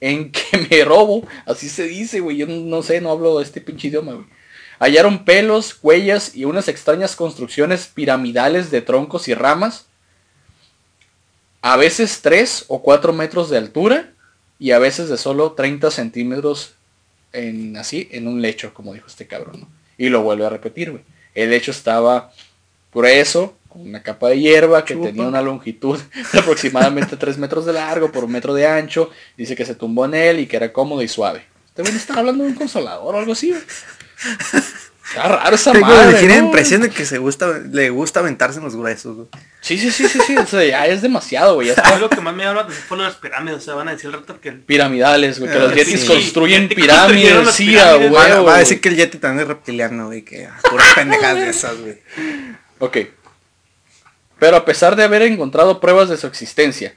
en que me robo, así se dice, güey, yo no, sé, no hablo este pinche idioma, güey. Hallaron pelos, huellas y unas extrañas construcciones piramidales de troncos y ramas, a veces 3 o 4 metros de altura y a veces de solo 30 centímetros en así, en un lecho, como dijo este cabrón, ¿no? Y lo vuelve a repetir, güey. El lecho estaba grueso, con una capa de hierba que Chupa. tenía una longitud de aproximadamente 3 metros de largo por un metro de ancho. Dice que se tumbó en él y que era cómodo y suave. Este güey está hablando de un consolador o algo así, güey. Está raro esa Tengo madre, la ligera ¿no? impresión de que se gusta, le gusta aventarse en los gruesos, güey. Sí, sí, sí, sí, sí. O sea, ya es demasiado, güey. Está. lo que más me llama la atención fue lo de las pirámides. O sea, van a decir al rato que el Piramidales, güey. Que Ah, los yetis sí. construyen Yeti pirámides. Sí, a pirámides. Va, huevo. va a güey. decir que el Yeti también es reptiliano, güey, que puras pendejadas de esas, güey. Ok. Pero a pesar de haber encontrado pruebas de su existencia,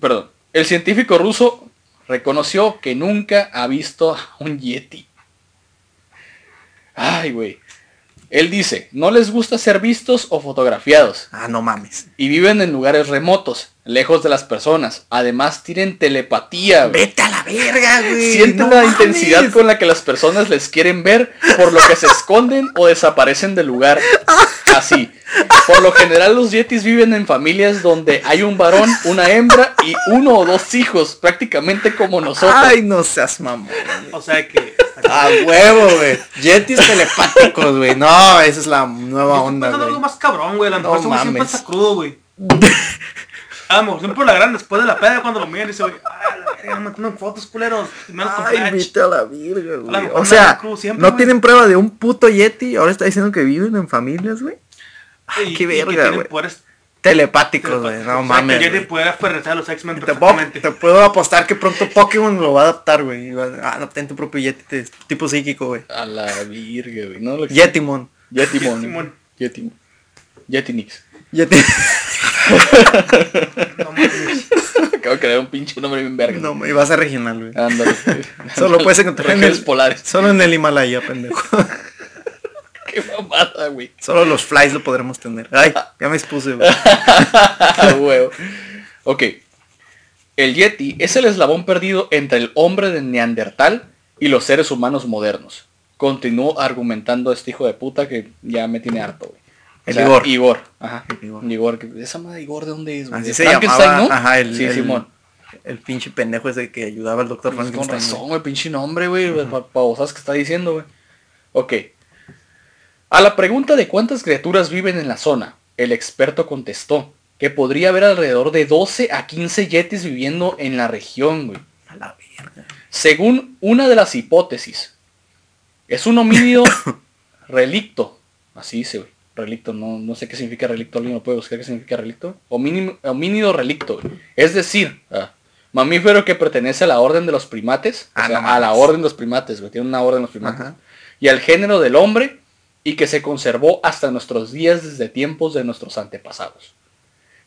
perdón, el científico ruso reconoció que nunca ha visto a un yeti. Ay, güey. Él dice, no les gusta ser vistos o fotografiados Ah, no mames. y viven en lugares remotos, lejos de las personas. Además tienen telepatía. güey. Vete a la verga, güey. Sienten no la mames. intensidad con la que las personas les quieren ver, por lo que se esconden o desaparecen del lugar. Así. Por lo general los yetis viven en familias donde hay un varón, una hembra y uno o dos hijos, prácticamente como nosotros. Ay, no seas mamón. O sea que. A huevo, güey. Yetis telepáticos, güey. No, esa es la nueva onda, güey. algo más cabrón, güey. A lo No mejor ese güey siempre mames. está crudo, güey. Mejor siempre la gran después de la peda cuando lo miran y dice, güey, ah, la no me toman fotos, culeros. Ay, vete a la verga, A güey. O no sea, era cruz siempre, no güey. tienen prueba de un puto Yeti. Ahora está diciendo que viven en familias, güey. Y- qué verga, güey. Telepáticos, güey. No O sea, mames. Que güey. puede aferrarse a los X-Men Te te puedo apostar que pronto Pokémon lo va a adaptar, güey. Ah, no, ten tu propio Yeti te- tipo psíquico, güey. A la virga, güey. No lo Yetimon. Yetimon. Yetimon. Yetimon. Yetinix. Yeti. No mames. Acabo de crear un pinche nombre bien verga. No, y va a ser regional, güey. Ándale. Solo puedes encontrar en el- polares. Solo en el Himalaya, pendejo. Qué mamada, güey. Solo los flies lo podremos tener. Ay, ya me expuse, güey. Huevo. Ok. El Yeti es el eslabón perdido entre el hombre de Neandertal y los seres humanos modernos. Continuó argumentando este hijo de puta que ya me tiene harto, güey. O El sea, Igor. Igor. Ajá. Igor. Igor. que- ¿Esa madre Igor de dónde es, güey? Así ¿De se llamaba. no? Ajá, el, sí, el- Simón. El pinche pendejo ese que ayudaba al doctor Pues con Frankenstein. razón, güey, pinche nombre, güey. pa- Pavosas que está diciendo, güey. Ok. A la pregunta de cuántas criaturas viven en la zona, el experto contestó que podría haber alrededor de 12 a 15 yetis viviendo en la región, güey. A la verga. Según una de las hipótesis, es un homínido relicto. Así dice, güey. Relicto, no, no sé qué significa relicto. ¿Alguien lo puede buscar qué significa relicto? Homínido, homínido relicto. güey. Es decir, ah, mamífero que pertenece a la orden de los primates. o Ah, sea, no a la orden de los primates, güey. Tiene una orden de los primates. Ajá. Y al género del hombre y que se conservó hasta nuestros días desde tiempos de nuestros antepasados.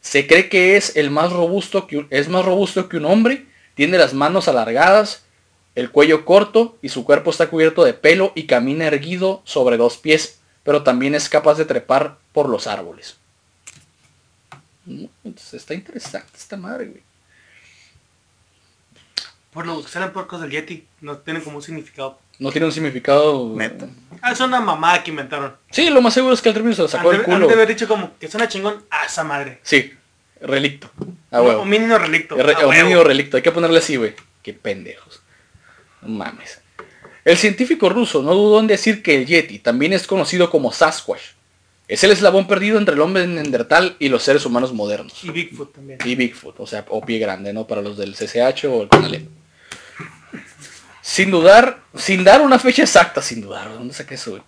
Se cree que es el más robusto que es más robusto que un hombre, tiene las manos alargadas, el cuello corto y su cuerpo está cubierto de pelo y camina erguido sobre dos pies, pero también es capaz de trepar por los árboles. Mm, está interesante esta madre, güey. Por lo que salen puercos del Yeti, no tienen como un significado. No tiene un significado... Neta. Ah, es una mamada que inventaron. Sí, lo más seguro es que el término se lo sacó del de, han culo. de haber dicho como que suena chingón a esa madre. Sí, relicto. A Un huevo. homínido relicto. Re- a huevo. relicto, hay que ponerle así, güey. Qué pendejos. No mames. El científico ruso no dudó en decir que el Yeti también es conocido como Sasquatch. Es el eslabón perdido entre el hombre neandertal y los seres humanos modernos. Y Bigfoot también. Y Bigfoot, o sea, o pie grande, ¿no? Para los del CCH o el Conalep. Sin dudar, sin dar una fecha exacta, sin dudar, ¿de dónde saqué eso, güey?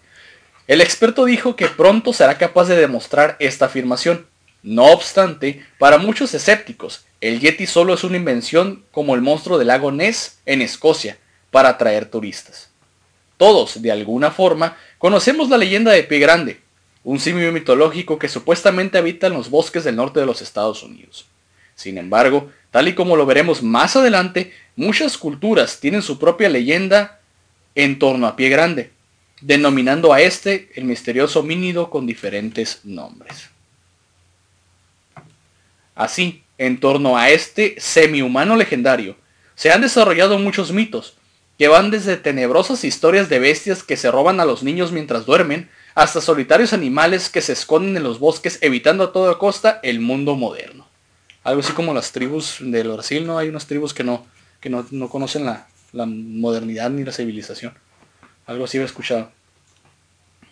El experto dijo que pronto será capaz de demostrar esta afirmación. No obstante, para muchos escépticos, el Yeti solo es una invención como el monstruo del lago Ness en Escocia, para atraer turistas. Todos, de alguna forma, conocemos la leyenda de Pie Grande, un simio mitológico que supuestamente habita en los bosques del norte de los Estados Unidos. Sin embargo, tal y como lo veremos más adelante, muchas culturas tienen su propia leyenda en torno a Pie Grande, denominando a este el misterioso homínido con diferentes nombres. Así, en torno a este semi-humano legendario, se han desarrollado muchos mitos, que van desde tenebrosas historias de bestias que se roban a los niños mientras duermen, hasta solitarios animales que se esconden en los bosques evitando a toda costa el mundo moderno. Algo así como las tribus del Brasil, ¿no? Hay unas tribus que no, que no, no conocen la, la modernidad ni la civilización. Algo así he escuchado.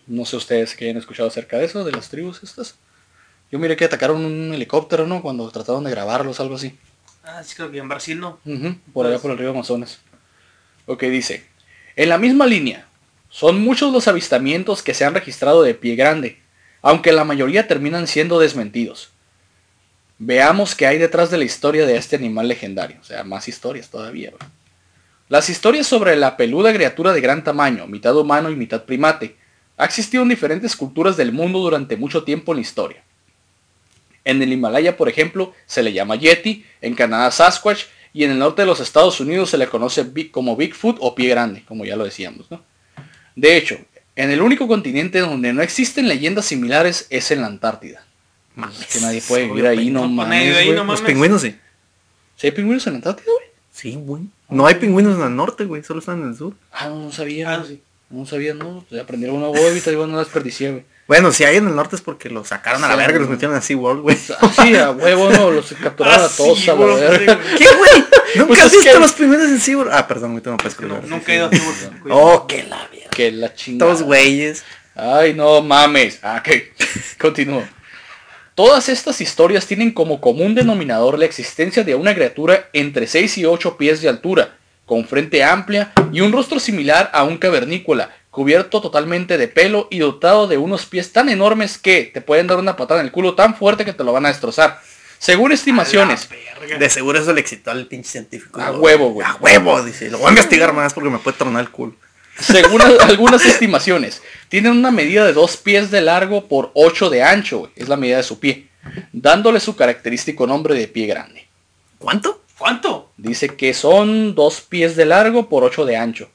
No sé ustedes que hayan escuchado acerca de eso, de las tribus estas. Yo miré que atacaron un helicóptero, ¿no? Cuando trataron de grabarlos, algo así. Ah, sí creo que en Brasil no. Por allá por el río Amazonas. Ok, dice. En la misma línea, son muchos los avistamientos que se han registrado de pie grande, aunque la mayoría terminan siendo desmentidos. Veamos qué hay detrás de la historia de este animal legendario. O sea, más historias todavía. güey. Las historias sobre la peluda criatura de gran tamaño, mitad humano y mitad primate, ha existido en diferentes culturas del mundo durante mucho tiempo en la historia. En el Himalaya, por ejemplo, se le llama Yeti, en Canadá Sasquatch y en el norte de los Estados Unidos se le conoce como Bigfoot o pie grande, como ya lo decíamos. De hecho, en el único continente donde no existen leyendas similares es en la Antártida. Mames, Es que nadie puede vivir obvio, ahí, no mames, ahí, güey. no Los pingüinos sí. ¿Sí hay pingüinos en la Antártida, güey? Sí, güey. No hay pingüinos en el norte, güey. Solo están en el sur. Ah, no, no sabía. Ah, güey. sí. No sabía, no. Pues aprendí una huevo y igual no la desperdicié, güey. Bueno, si hay en el norte es porque los sacaron a la Sí, verga y los güey. metieron a SeaWorld, güey. Ah, Sí, a huevo, no, los capturaron Ah, a todos sí, a la güey, verga. güey. ¿Qué, güey? ¿Nunca Pues has es visto que- los pingüinos en SeaWorld? Ah, perdón, ahorita no puedes colgar. Nunca he ido a SeaWorld. Oh, qué la verga. Que la chingada. Dos güeyes. Ay, no mames. Ah, ok. Continúo. Todas estas historias tienen como común denominador la existencia de una criatura entre 6 y 8 pies de altura, con frente amplia y un rostro similar a un cavernícola, cubierto totalmente de pelo y dotado de unos pies tan enormes que te pueden dar una patada en el culo tan fuerte que te lo van a destrozar. Según estimaciones, De seguro eso le excitó al pinche científico. A huevo, güey. A huevo, dice. Lo voy a investigar más porque me puede tronar el culo. Según a- algunas estimaciones, tienen una medida de 2 pies de largo por 8 de ancho, güey, es la medida de su pie, dándole su característico nombre de pie grande. ¿Cuánto? ¿Cuánto? Dice que son 2 pies de largo por 8 de ancho.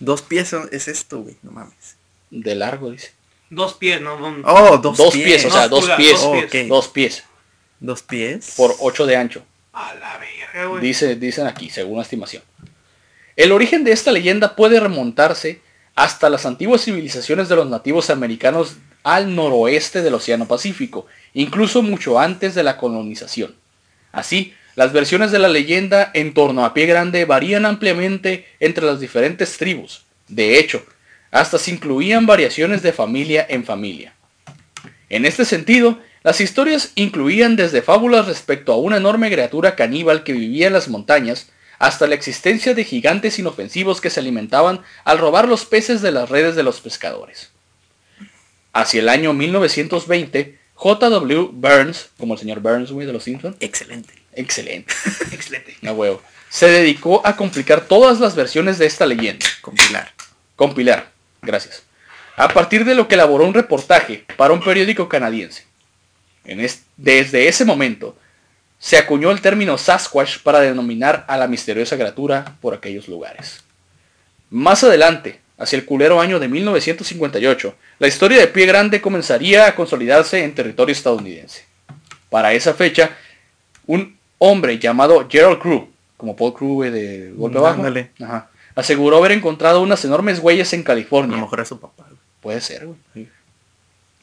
Dos pies son- es esto, güey. No mames. De largo, dice. Dos pies, no, no. Oh, dos, Dos pies. pies, o sea, Dos pies. Dos pies Dos pies. por 8 de ancho. A la verga, güey. Dice, dicen aquí, según la estimación. El origen de esta leyenda puede remontarse hasta las antiguas civilizaciones de los nativos americanos al noroeste del Océano Pacífico, incluso mucho antes de la colonización. Así, las versiones de la leyenda en torno a Pie Grande varían ampliamente entre las diferentes tribus. De hecho, hasta se incluían variaciones de familia en familia. En este sentido, las historias incluían desde fábulas respecto a una enorme criatura caníbal que vivía en las montañas, hasta la existencia de gigantes inofensivos que se alimentaban al robar los peces de las redes de los pescadores. Hacia el año 1920, J.W. Burns, como el señor Burns güey, de los Simpsons, Excelente. excelente, Excelente. a huevo, se dedicó a complicar todas las versiones de esta leyenda. Compilar. Compilar, gracias. A partir de lo que elaboró un reportaje para un periódico canadiense. En es- desde ese momento, se acuñó el término Sasquatch para denominar a la misteriosa criatura por aquellos lugares. Más adelante, hacia el culero año de 1958, la historia de Pie Grande comenzaría a consolidarse en territorio estadounidense. Para esa fecha, un hombre llamado Gerald Crew como Paul Crew, de golpe bajo. ándale. Ajá. Aseguró haber encontrado unas enormes huellas en A California. lo mejor es su papá. güey. Puede ser, güey. Sí.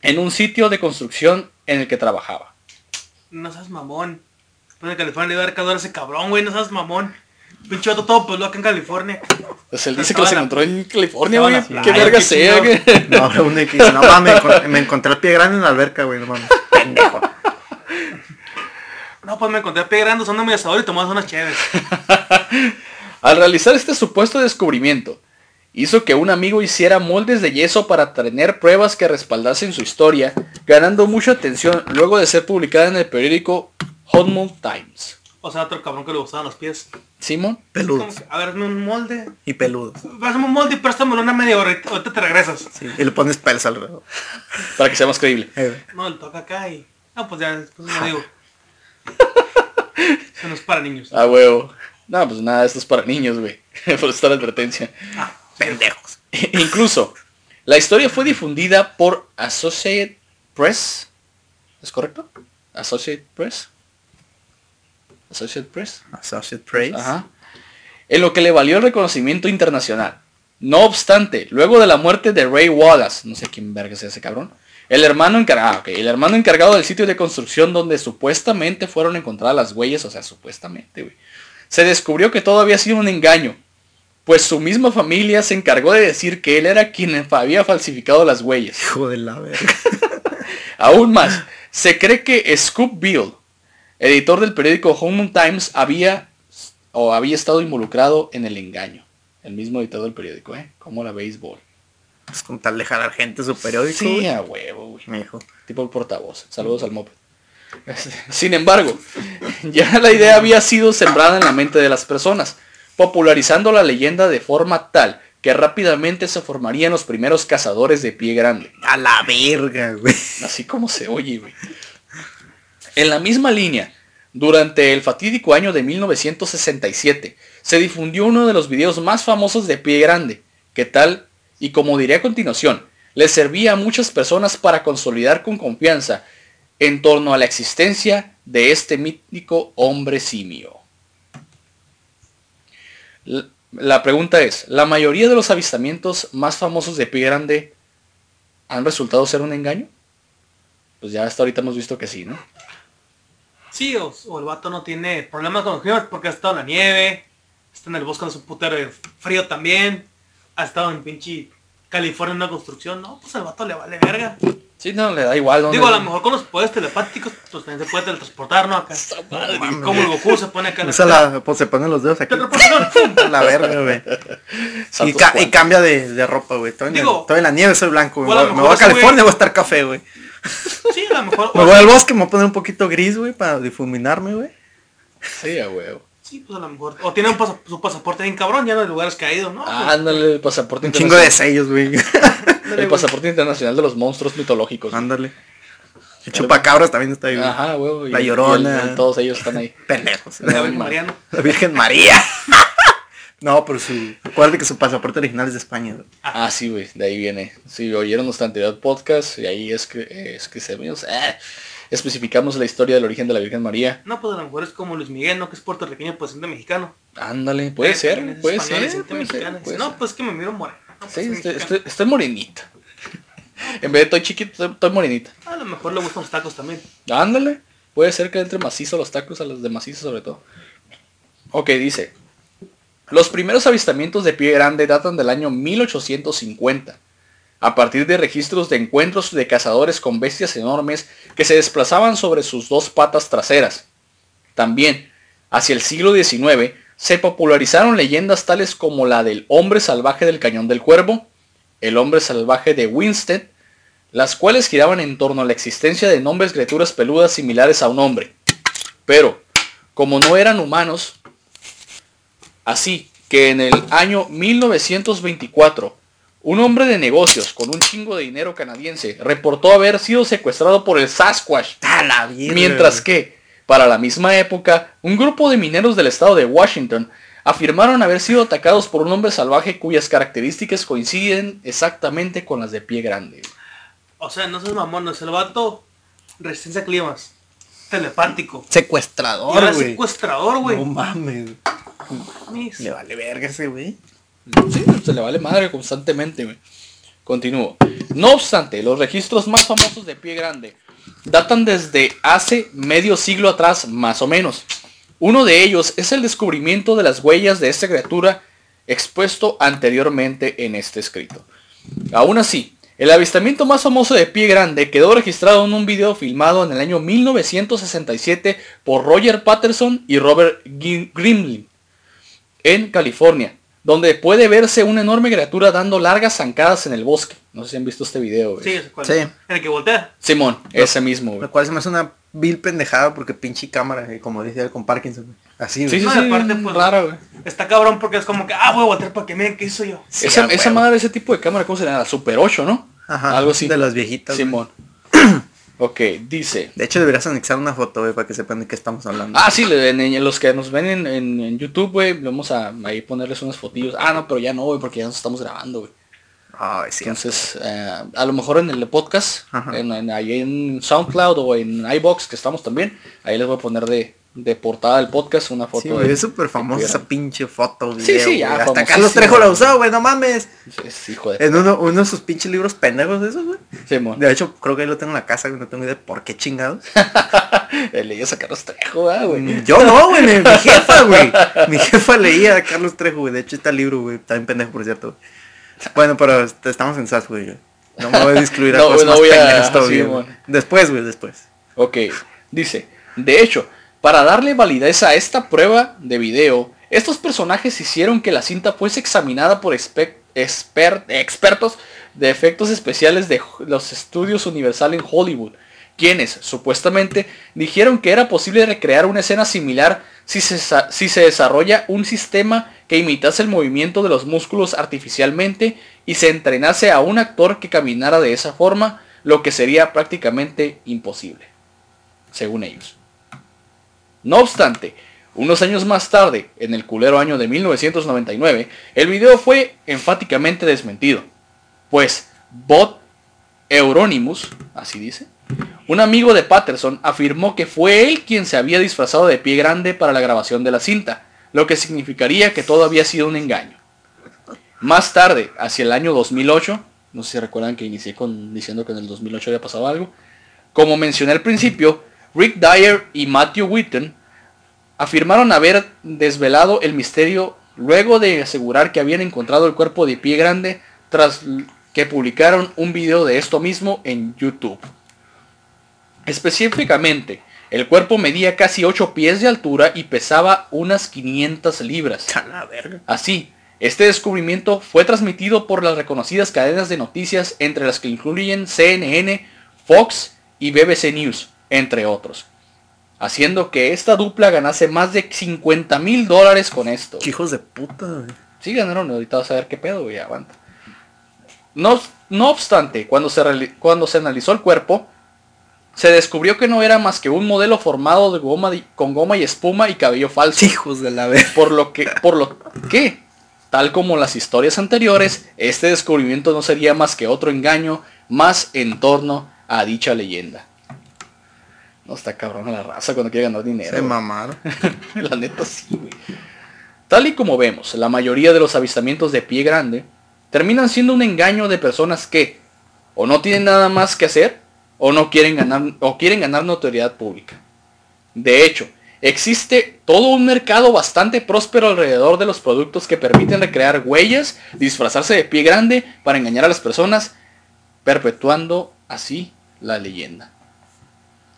En un sitio de construcción en el que trabajaba. No seas mamón. Pues en California le iba a dar calor a ese cabrón, güey. No seas mamón. Pinche vato todo peludo acá en California. Pues él dice que los encontró en California, güey. Qué verga sea, güey. No, habrá uno que dice, no mames, me, encon- me encontré el pie grande en la alberca, güey, no mames. Pendejo. No, pues me encontré a pie grande usando mi asador y tomamos unas chéves. Al realizar este supuesto descubrimiento, hizo que un amigo hiciera moldes de yeso para tener pruebas que respaldasen su historia, ganando mucha atención luego de ser publicada en el periódico Hotmont Times. O sea, otro cabrón que le gustaban los pies. Simón, Peludo. Como que, a ver, hazme un molde. Y peludo. Hazme un molde y préstamelo una media hora. Ahorita te regresas. Sí, y le pones pelos alrededor. para que sea más creíble. Eh. No, le toca acá y... No, pues ya, después me digo. Eso no es para niños. Ah, huevo. No, pues nada, esto es para niños, güey. Por esta advertencia. Ah, Pendejos. Incluso, la historia fue difundida por Associated Press. ¿Es correcto? Associated Press. Associated Press. Associate Praise. Ajá. En lo que le valió el reconocimiento internacional. No obstante, luego de la muerte de Ray Wallace, no sé quién verga es ese cabrón, el hermano encargado, ah, el hermano encargado del sitio de construcción donde supuestamente fueron encontradas las huellas, o sea, supuestamente, güey, se descubrió que todo había sido un engaño, pues su misma familia se encargó de decir que él era quien había falsificado las huellas. Hijo de la verga. Aún más, se cree que Scoop Bill, editor del periódico Home Times, había o había estado involucrado en el engaño. El mismo editor del periódico, ¿eh? Como la béisbol. Es con tal de jalar gente su periódico. Sí, güey. a huevo, güey. Me dijo. Tipo el portavoz. Saludos al moped. Sin embargo, ya la idea había sido sembrada en la mente de las personas, popularizando la leyenda de forma tal que rápidamente se formarían los primeros cazadores de pie grande. A la verga, güey. Así como se oye, güey. En la misma línea, durante el fatídico año de 1967, se difundió uno de los videos más famosos de Pie Grande, que tal, y como diré a continuación, le servía a muchas personas para consolidar con confianza en torno a la existencia de este mítico hombre simio. La pregunta es, ¿la mayoría de los avistamientos más famosos de Pie Grande han resultado ser un engaño? Pues ya hasta ahorita hemos visto que sí, ¿no? Sí, o, o el vato no tiene problemas con los climas porque ha estado en la nieve, está en el bosque con su putero de frío también, ha estado en pinche California en una construcción, no, pues al vato le vale verga. Sí, no, le da igual. Digo, a lo mejor con los poderes telepáticos, pues también se puede teletransportar, ¿no? Acá. Como el Goku se pone acá en Usa la, pues se ponen los dedos aquí. La verga, güey. Y, ca- cambia de, de ropa, güey. Estoy, estoy en la nieve, soy blanco, güey. Me voy- a California, voy a estar café, güey. Sí, a lo mejor. Me voy al bosque, me voy a poner un poquito gris, güey, para difuminarme, güey. Sí, a huevo. Sí, pues a lo mejor. O tiene un pasa- su pasaporte bien cabrón, ya no de lugares que ha ido, ¿no? Ah, Ándale, el pasaporte Un chingo de sellos, güey. El pasaporte internacional de los monstruos mitológicos. Ándale. El chupacabras también está ahí, güey. Ajá, huevo. y- La y el- Llorona. y todos ellos están ahí. Pendejos. La Virgen ma- Mariano. La Virgen María. no, pero su... Acuérdate que su pasaporte original es de España, güey. Ah, sí, güey, de ahí viene. Si oyeron nuestro anterior podcast, y ahí es que, es que se ah, especificamos la historia del origen de la Virgen María. No, pues a lo mejor es como Luis Miguel, ¿no? Que es puertorriqueño, pues siente mexicano. Ándale, puede también ser, puede español ser, siente puede ser, mexicano. puede no, ser. pues que me miro moreno. No, pues, Sí, estoy, estoy, estoy morenita. En vez de estoy chiquito, estoy, estoy morenita. A lo mejor le gustan los tacos también. Ándale. Puede ser que entre macizo los tacos a los de macizo sobre todo. Ok, dice. Los primeros avistamientos de pie grande datan del año 1850. A partir de registros de encuentros de cazadores con bestias enormes que se desplazaban sobre sus dos patas traseras. También, hacia el siglo XIX, se popularizaron leyendas tales como la del hombre salvaje del Cañón del Cuervo, el hombre salvaje de Winstead, las cuales giraban en torno a la existencia de enormes criaturas peludas similares a un hombre. Pero, como no eran humanos, así que en el año 1924, un hombre de negocios con un chingo de dinero canadiense reportó haber sido secuestrado por el Sasquatch, mientras que, para la misma época, un grupo de mineros del estado de Washington afirmaron haber sido atacados por un hombre salvaje cuyas características coinciden exactamente con las de pie grande. O sea, no seas mamón, no es el vato. Resistencia a climas. Telepático. Y Secuestrador, güey. secuestrador, güey. No mames. Le vale verga ese güey. Sí, se le vale madre constantemente, güey. Continúo. No obstante, los registros más famosos de pie grande datan desde hace medio siglo atrás, más o menos. Uno de ellos es el descubrimiento de las huellas de esta criatura expuesto anteriormente en este escrito. Aún así, el avistamiento más famoso de pie grande quedó registrado en un video filmado en el año 1967 por Roger Patterson y Robert Grimlin en California, donde puede verse una enorme criatura dando largas zancadas en el bosque. No sé si han visto este video, güey. Sí, cuál. Sí. En el que voltea. Simón, ese mismo, güey. Lo cual se me hace una vil pendejada porque pinche cámara, eh, como decía con Parkinson, güey. Así, Sí, güey. sí, No, sí, y aparte, pues, güey. Está cabrón porque es como que, ah, voy a voltear para que miren qué hizo yo. Sí, esa, esa madre, ese tipo de cámara, ¿cómo se llama? Super 8, ¿no? Ajá, Algo así. De las viejitas. güey. Simón. ok, dice. De hecho, deberías anexar una foto, güey, para que sepan de qué estamos hablando. Ah, sí, le- en, en los que nos ven en, en- en YouTube, güey, vamos a ahí ponerles unas fotillos. Ah, no, pero ya no, güey, porque ya nos estamos grabando, güey. Ay, sí. Entonces, eh, a lo mejor en el podcast, ahí en SoundCloud o en iBox, que estamos también, ahí les voy a poner de, de portada del podcast una foto. Sí, güey, es súper famosa esa pinche foto, video, Sí, sí, ya, güey. Hasta Carlos Trejo la usó, güey, no mames. Es hijo de... En uno, uno de sus pinches libros pendejos de esos, güey. Simón. De hecho, creo que ahí lo tengo en la casa, güey, no tengo idea de por qué chingados. Eh, Leías a Carlos Trejo, ah, güey. Yo no, güey, mi, jefa, güey. Mi jefa leía a Carlos Trejo, güey. De hecho, está el libro, güey. Bien pendejo, por cierto. güey. Bueno, pero estamos en SAS, güey. No me voy a excluir a No, cosas no más voy a- pendejas todavía, sí, mon. Después, güey, después. Ok, dice, de hecho, para darle validez a esta prueba de video, estos personajes hicieron que la cinta fuese examinada por expertos de efectos especiales de los estudios Universal en Hollywood, quienes supuestamente dijeron que era posible recrear una escena similar si se, si se desarrolla un sistema que imitase el movimiento de los músculos artificialmente y se entrenase a un actor que caminara de esa forma, lo que sería prácticamente imposible, según ellos. No obstante, unos años más tarde, en el culero año de 1999, el video fue enfáticamente desmentido, pues Bot Euronymous, así dice, un amigo de Patterson afirmó que fue él quien se había disfrazado de pie grande para la grabación de la cinta, lo que significaría que todo había sido un engaño. Más tarde, hacia el año 2008, no sé si recuerdan que inicié con, diciendo que en el 2008 había pasado algo, como mencioné al principio, Rick Dyer y Matthew Whitten afirmaron haber desvelado el misterio luego de asegurar que habían encontrado el cuerpo de pie grande tras que publicaron un video de esto mismo en YouTube. Específicamente, el cuerpo medía casi 8 pies de altura y pesaba unas 500 libras. Así, este descubrimiento fue transmitido por las reconocidas cadenas de noticias entre las que incluyen CNN, Fox y BBC News, entre otros. Haciendo que esta dupla ganase más de 50 mil dólares con esto. Hijos de puta, güey. Sí ganaron, ahorita vas a ver qué pedo, güey, aguanta. No, no obstante, cuando se, cuando se analizó el cuerpo, se descubrió que no era más que un modelo formado de goma con goma y espuma y cabello falso. Hijos de la verga. Por lo que, por lo que, tal como las historias anteriores, este descubrimiento no sería más que otro engaño más en torno a dicha leyenda. No está cabrón la raza cuando quiere ganar dinero. Se mamaron. la neta sí, güey. Tal y como vemos, la mayoría de los avistamientos de pie grande terminan siendo un engaño de personas que o no tienen nada más que hacer o no quieren ganar o quieren ganar notoriedad pública. De hecho, existe todo un mercado bastante próspero alrededor de los productos que permiten recrear huellas, disfrazarse de pie grande para engañar a las personas, perpetuando así la leyenda.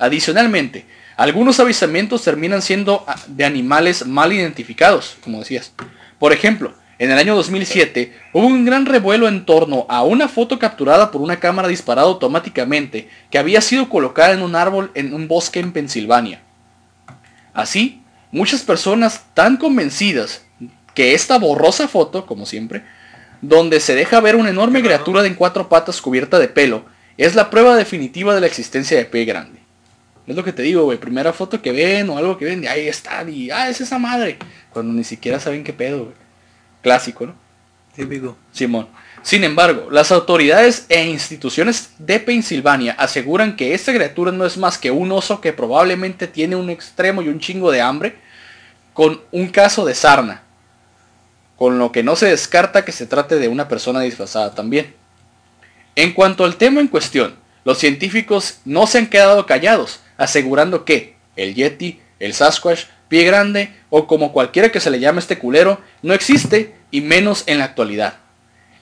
Adicionalmente, algunos avistamientos terminan siendo ah, de animales mal identificados, como decías. Por ejemplo, en el año 2007 hubo un gran revuelo en torno a una foto capturada por una cámara disparada automáticamente que había sido colocada en un árbol en un bosque en Pensilvania. Así, muchas personas tan convencidas que esta borrosa foto, como siempre, donde se deja ver una enorme criatura de en cuatro patas cubierta de pelo, es la prueba definitiva de la existencia de pie grande. Es lo que te digo, güey. Primera foto que ven o algo que ven, y ahí está, y ah, es esa madre. Cuando ni siquiera saben qué pedo, güey. Clásico, ¿no? Típico. Simón. Sin embargo, las autoridades e instituciones de Pensilvania aseguran que esta criatura no es más que un oso que probablemente tiene un extremo y un chingo de hambre, con un caso de sarna, con lo que no se descarta que se trate de una persona disfrazada también. En cuanto al tema en cuestión, los científicos no se han quedado callados, asegurando que el Yeti, el Sasquatch, pie grande o como cualquiera que se le llame este culero, no existe y menos en la actualidad.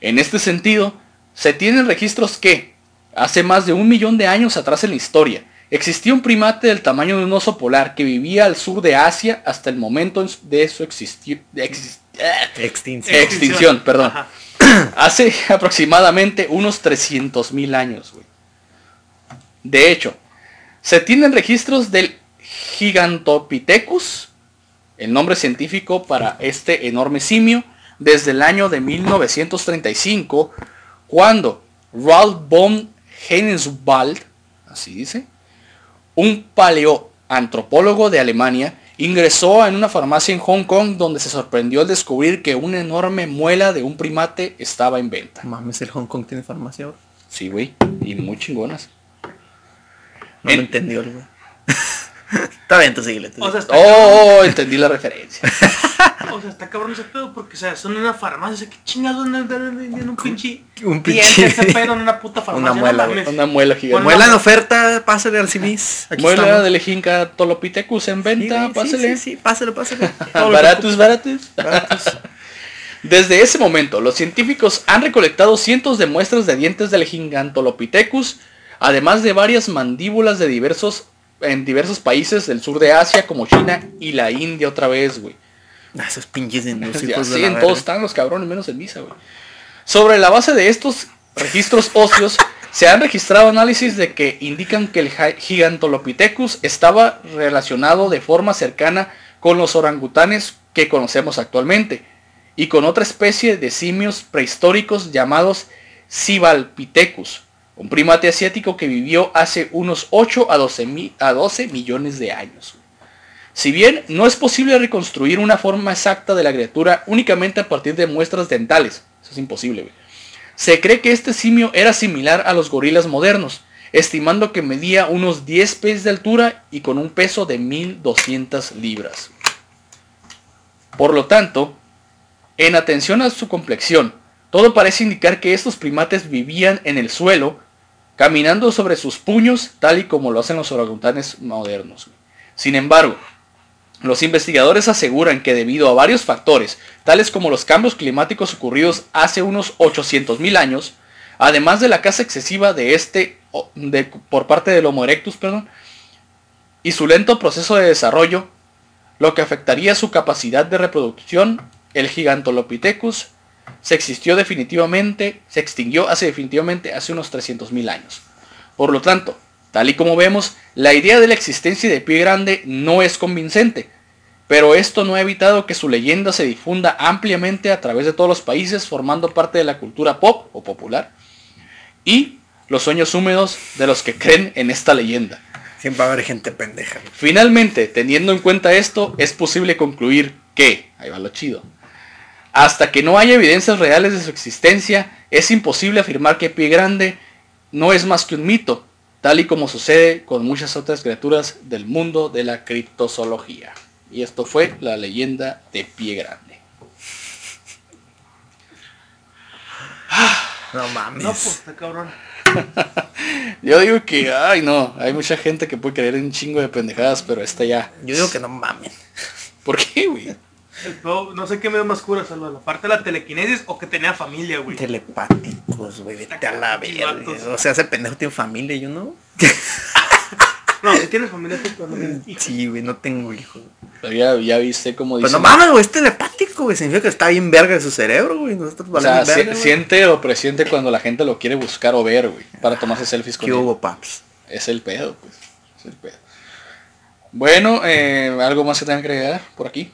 En este sentido, se tienen registros que, hace más de un millón de años atrás en la historia, existía un primate del tamaño de un oso polar que vivía al sur de Asia hasta el momento de su extinción. extinción. perdón. Hace aproximadamente unos 300.000 años. De hecho, se tienen registros del Gigantopithecus, el nombre científico para este enorme simio, desde el año de 1935, cuando Ralph von Heinzwald, así dice, un paleoantropólogo de Alemania, ingresó en una farmacia en Hong Kong donde se sorprendió al descubrir que una enorme muela de un primate estaba en venta. Mames, el Hong Kong tiene farmacia ahora. Sí, güey, y muy chingonas. No lo entendió, güey. Está bien, tú síguele. O sea, oh, entendí la referencia. o sea, está cabrón ese pedo porque, o sea, son en una farmacia. O sea, ¿qué chingados en un pinche un pinche ese pedo en una puta farmacia? Una muela, una muela gigante. Muela en oferta, pásale al CIMIS. muela de Lejinca Tolopithecus en venta, pásale. Sí, sí, pásale, pásale. baratos, baratos. Desde ese momento, los científicos han recolectado cientos de muestras de dientes del Gigantolopithecus, además de varias mandíbulas de diversos en diversos países del sur de Asia como China y la India otra vez, güey. Ah, esos pinches en los Sí, en todos están los cabrones, menos en Misa, güey. Sobre la base de estos registros óseos, se han registrado análisis de que indican que el Gigantolopithecus estaba relacionado de forma cercana con los orangutanes que conocemos actualmente y con otra especie de simios prehistóricos llamados Sivalpithecus un primate asiático que vivió hace unos 8 a 12, a 12 millones de años. Si bien no es posible reconstruir una forma exacta de la criatura únicamente a partir de muestras dentales, eso es imposible, se cree que este simio era similar a los gorilas modernos, estimando que medía unos 10 pies de altura y con un peso de 1200 libras. Por lo tanto, en atención a su complexión, todo parece indicar que estos primates vivían en el suelo caminando sobre sus puños tal y como lo hacen los orangutanes modernos. Sin embargo, los investigadores aseguran que debido a varios factores, tales como los cambios climáticos ocurridos hace unos 800.000 años, además de la caza excesiva de este por parte del Homo erectus, y su lento proceso de desarrollo, lo que afectaría su capacidad de reproducción, el Gigantolopithecus se existió definitivamente, se extinguió hace definitivamente hace unos 300.000 años. Por lo tanto, tal y como vemos, la idea de la existencia de pie grande no es convincente, pero esto no ha evitado que su leyenda se difunda ampliamente a través de todos los países formando parte de la cultura pop o popular y los sueños húmedos de los que creen en esta leyenda. Siempre va a haber gente pendeja. Finalmente, teniendo en cuenta esto, es posible concluir que, ahí va lo chido, hasta que no haya evidencias reales de su existencia, es imposible afirmar que Pie Grande no es más que un mito, tal y como sucede con muchas otras criaturas del mundo de la criptozoología. Y esto fue la leyenda de Pie Grande. No mames. No, pues, está cabrón. Yo digo que, ay no, hay mucha gente que puede creer en un chingo de pendejadas, pero esta ya. Yo digo que no mames. ¿Por qué, güey? No sé qué me dio más cura, salvo la parte de la telequinesis o que tenía familia, güey. Telepáticos, güey, vete a la verga. O sea, ese pendejo tiene familia, yo no. no, si tienes familia, tú no tienes Sí, güey, no tengo hijos. Pero ya, ya viste cómo dice. Pues no mames, güey, es telepático, güey. Significa que está bien verga de su cerebro, güey. o sea, siente o presiente cuando la gente lo quiere buscar o ver, güey. Para tomarse selfies con ¿Qué hubo, paps? Es el pedo, pues. Es el pedo. Bueno, eh, ¿algo más que tengan que agregar por aquí?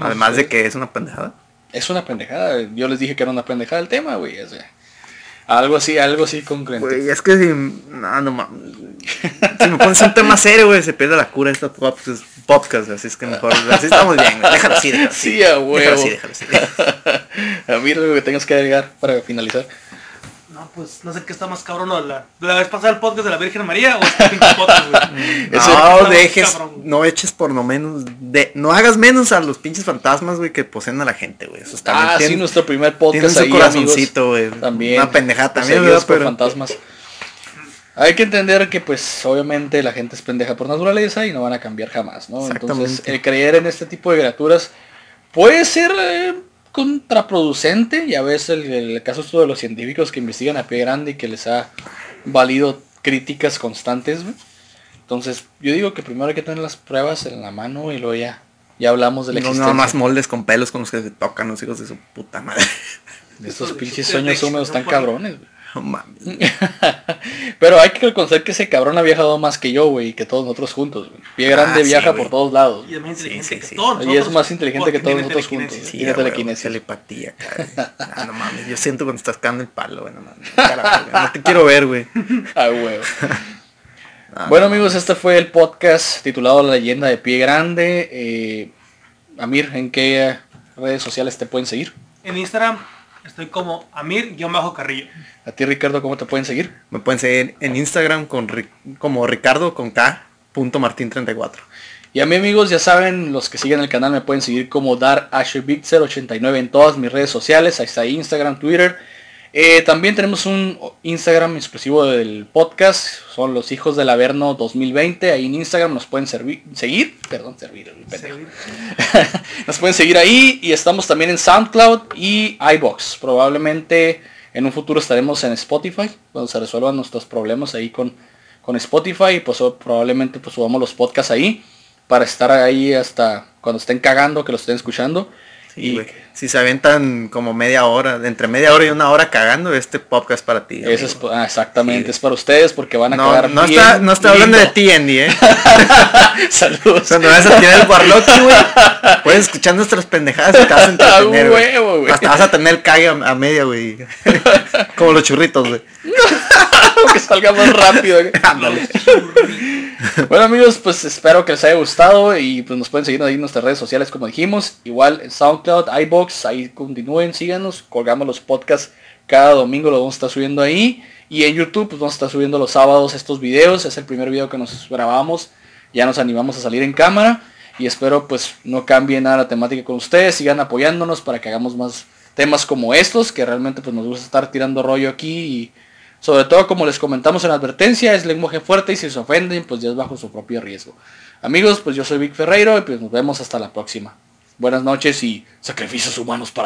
Además de que es una pendejada. Es una pendejada. Yo les dije que era una pendejada el tema, güey. algo así, algo así concreto. Güey, es que si... No, no Si me pones un tema serio, güey, se pierde la cura esta podcast, así es que mejor, así estamos bien, güey. Déjalo así, déjalo así. Sí, a huevo. Déjalo así, déjalo así. a mí lo que tengas que agregar para finalizar. No, pues no sé qué está más cabrón. ¿no? La, la vez pasada el podcast de la Virgen María o este pinche podcast, güey. Está No más dejes, cabrón, no eches por lo menos, de, no hagas menos a los pinches fantasmas, güey, que poseen a la gente, güey. Eso está Ah, sí, nuestro primer podcast Tienen su ahí, corazoncito, güey. También. Una pendejada también, ¿verdad? Pero- fantasmas. Hay que entender que pues obviamente la gente es pendeja por naturaleza y no van a cambiar jamás, ¿no? Entonces el creer en este tipo de criaturas puede ser eh, contraproducente. Ya ves el, el caso esto de los científicos que investigan a pie grande y que les ha valido críticas constantes. Entonces yo digo que primero hay que tener las pruebas en la mano y luego ya, ya hablamos de la No, existencia. nada más moldes con pelos con los que se tocan los hijos de su puta madre. Estos Eso de- pinches sueños húmedos tan cabrones. güey. No mames. Pero hay que reconocer que ese cabrón ha viajado más que yo, güey, y que todos nosotros juntos, güey. Pie grande Ah, sí, viaja güey. por todos lados. Y es más inteligente sí, que sí. todos Y es nosotros, más inteligente que todos nosotros juntos. Sí, Tiene telequinesis. telepatía, cara. Ah, no mames, yo siento cuando estás cagando el palo, güey, no mames. Güey, No te quiero ver, güey. Ah, huevo. Ah, Bueno amigos, este fue el podcast titulado La leyenda de Pie Grande. Eh, Amir, ¿en qué redes sociales te pueden seguir? En Instagram estoy como Amir-Carrillo. A ti Ricardo, ¿cómo te pueden seguir? Me pueden seguir en Instagram con, como Ricardo con K. Punto Martín 34. Y a mí amigos, ya saben, los que siguen el canal me pueden seguir como DarAsherBitzer89 en todas mis redes sociales, ahí está Instagram, Twitter. Eh, también tenemos un Instagram exclusivo del podcast, son los hijos del Averno 2020, ahí en Instagram nos pueden servir, seguir, perdón, servir. Nos pueden seguir ahí y estamos también en SoundCloud y iBox. Probablemente en un futuro estaremos en Spotify cuando se resuelvan nuestros problemas ahí con, con Spotify y pues probablemente pues subamos los podcasts ahí para estar ahí hasta cuando estén cagando, que lo estén escuchando. Sí, y. Si se aventan como media hora, entre media hora y una hora cagando, este podcast para ti. ese es, ah, exactamente, Sí. es para ustedes porque van a no, quedar no bien está, no está hablando de ti, Andy, eh. Saludos. Cuando vas a tirar el Warlocky, güey, puedes escuchar nuestras pendejadas y te vas a entretener, A güey. huevo, güey. Hasta vas a tener cague a, a media, güey. Como los churritos, güey. que salga más rápido. Ándale. Bueno amigos, pues espero que les haya gustado y pues nos pueden seguir ahí en nuestras redes sociales como dijimos. Igual en SoundCloud, iBox, ahí continúen, síganos, colgamos los podcasts cada domingo, lo vamos a estar subiendo ahí. Y en YouTube pues vamos a estar subiendo los sábados estos videos, es el primer video que nos grabamos, ya nos animamos a salir en cámara. Y espero pues no cambie nada la temática con ustedes, sigan apoyándonos para que hagamos más temas como estos, que realmente pues nos gusta estar tirando rollo aquí y sobre todo, como les comentamos en la advertencia, es lenguaje fuerte y si se ofenden, pues ya es bajo su propio riesgo. Amigos, pues yo soy Vic Ferreiro y pues nos vemos hasta la próxima. Buenas noches y sacrificios humanos para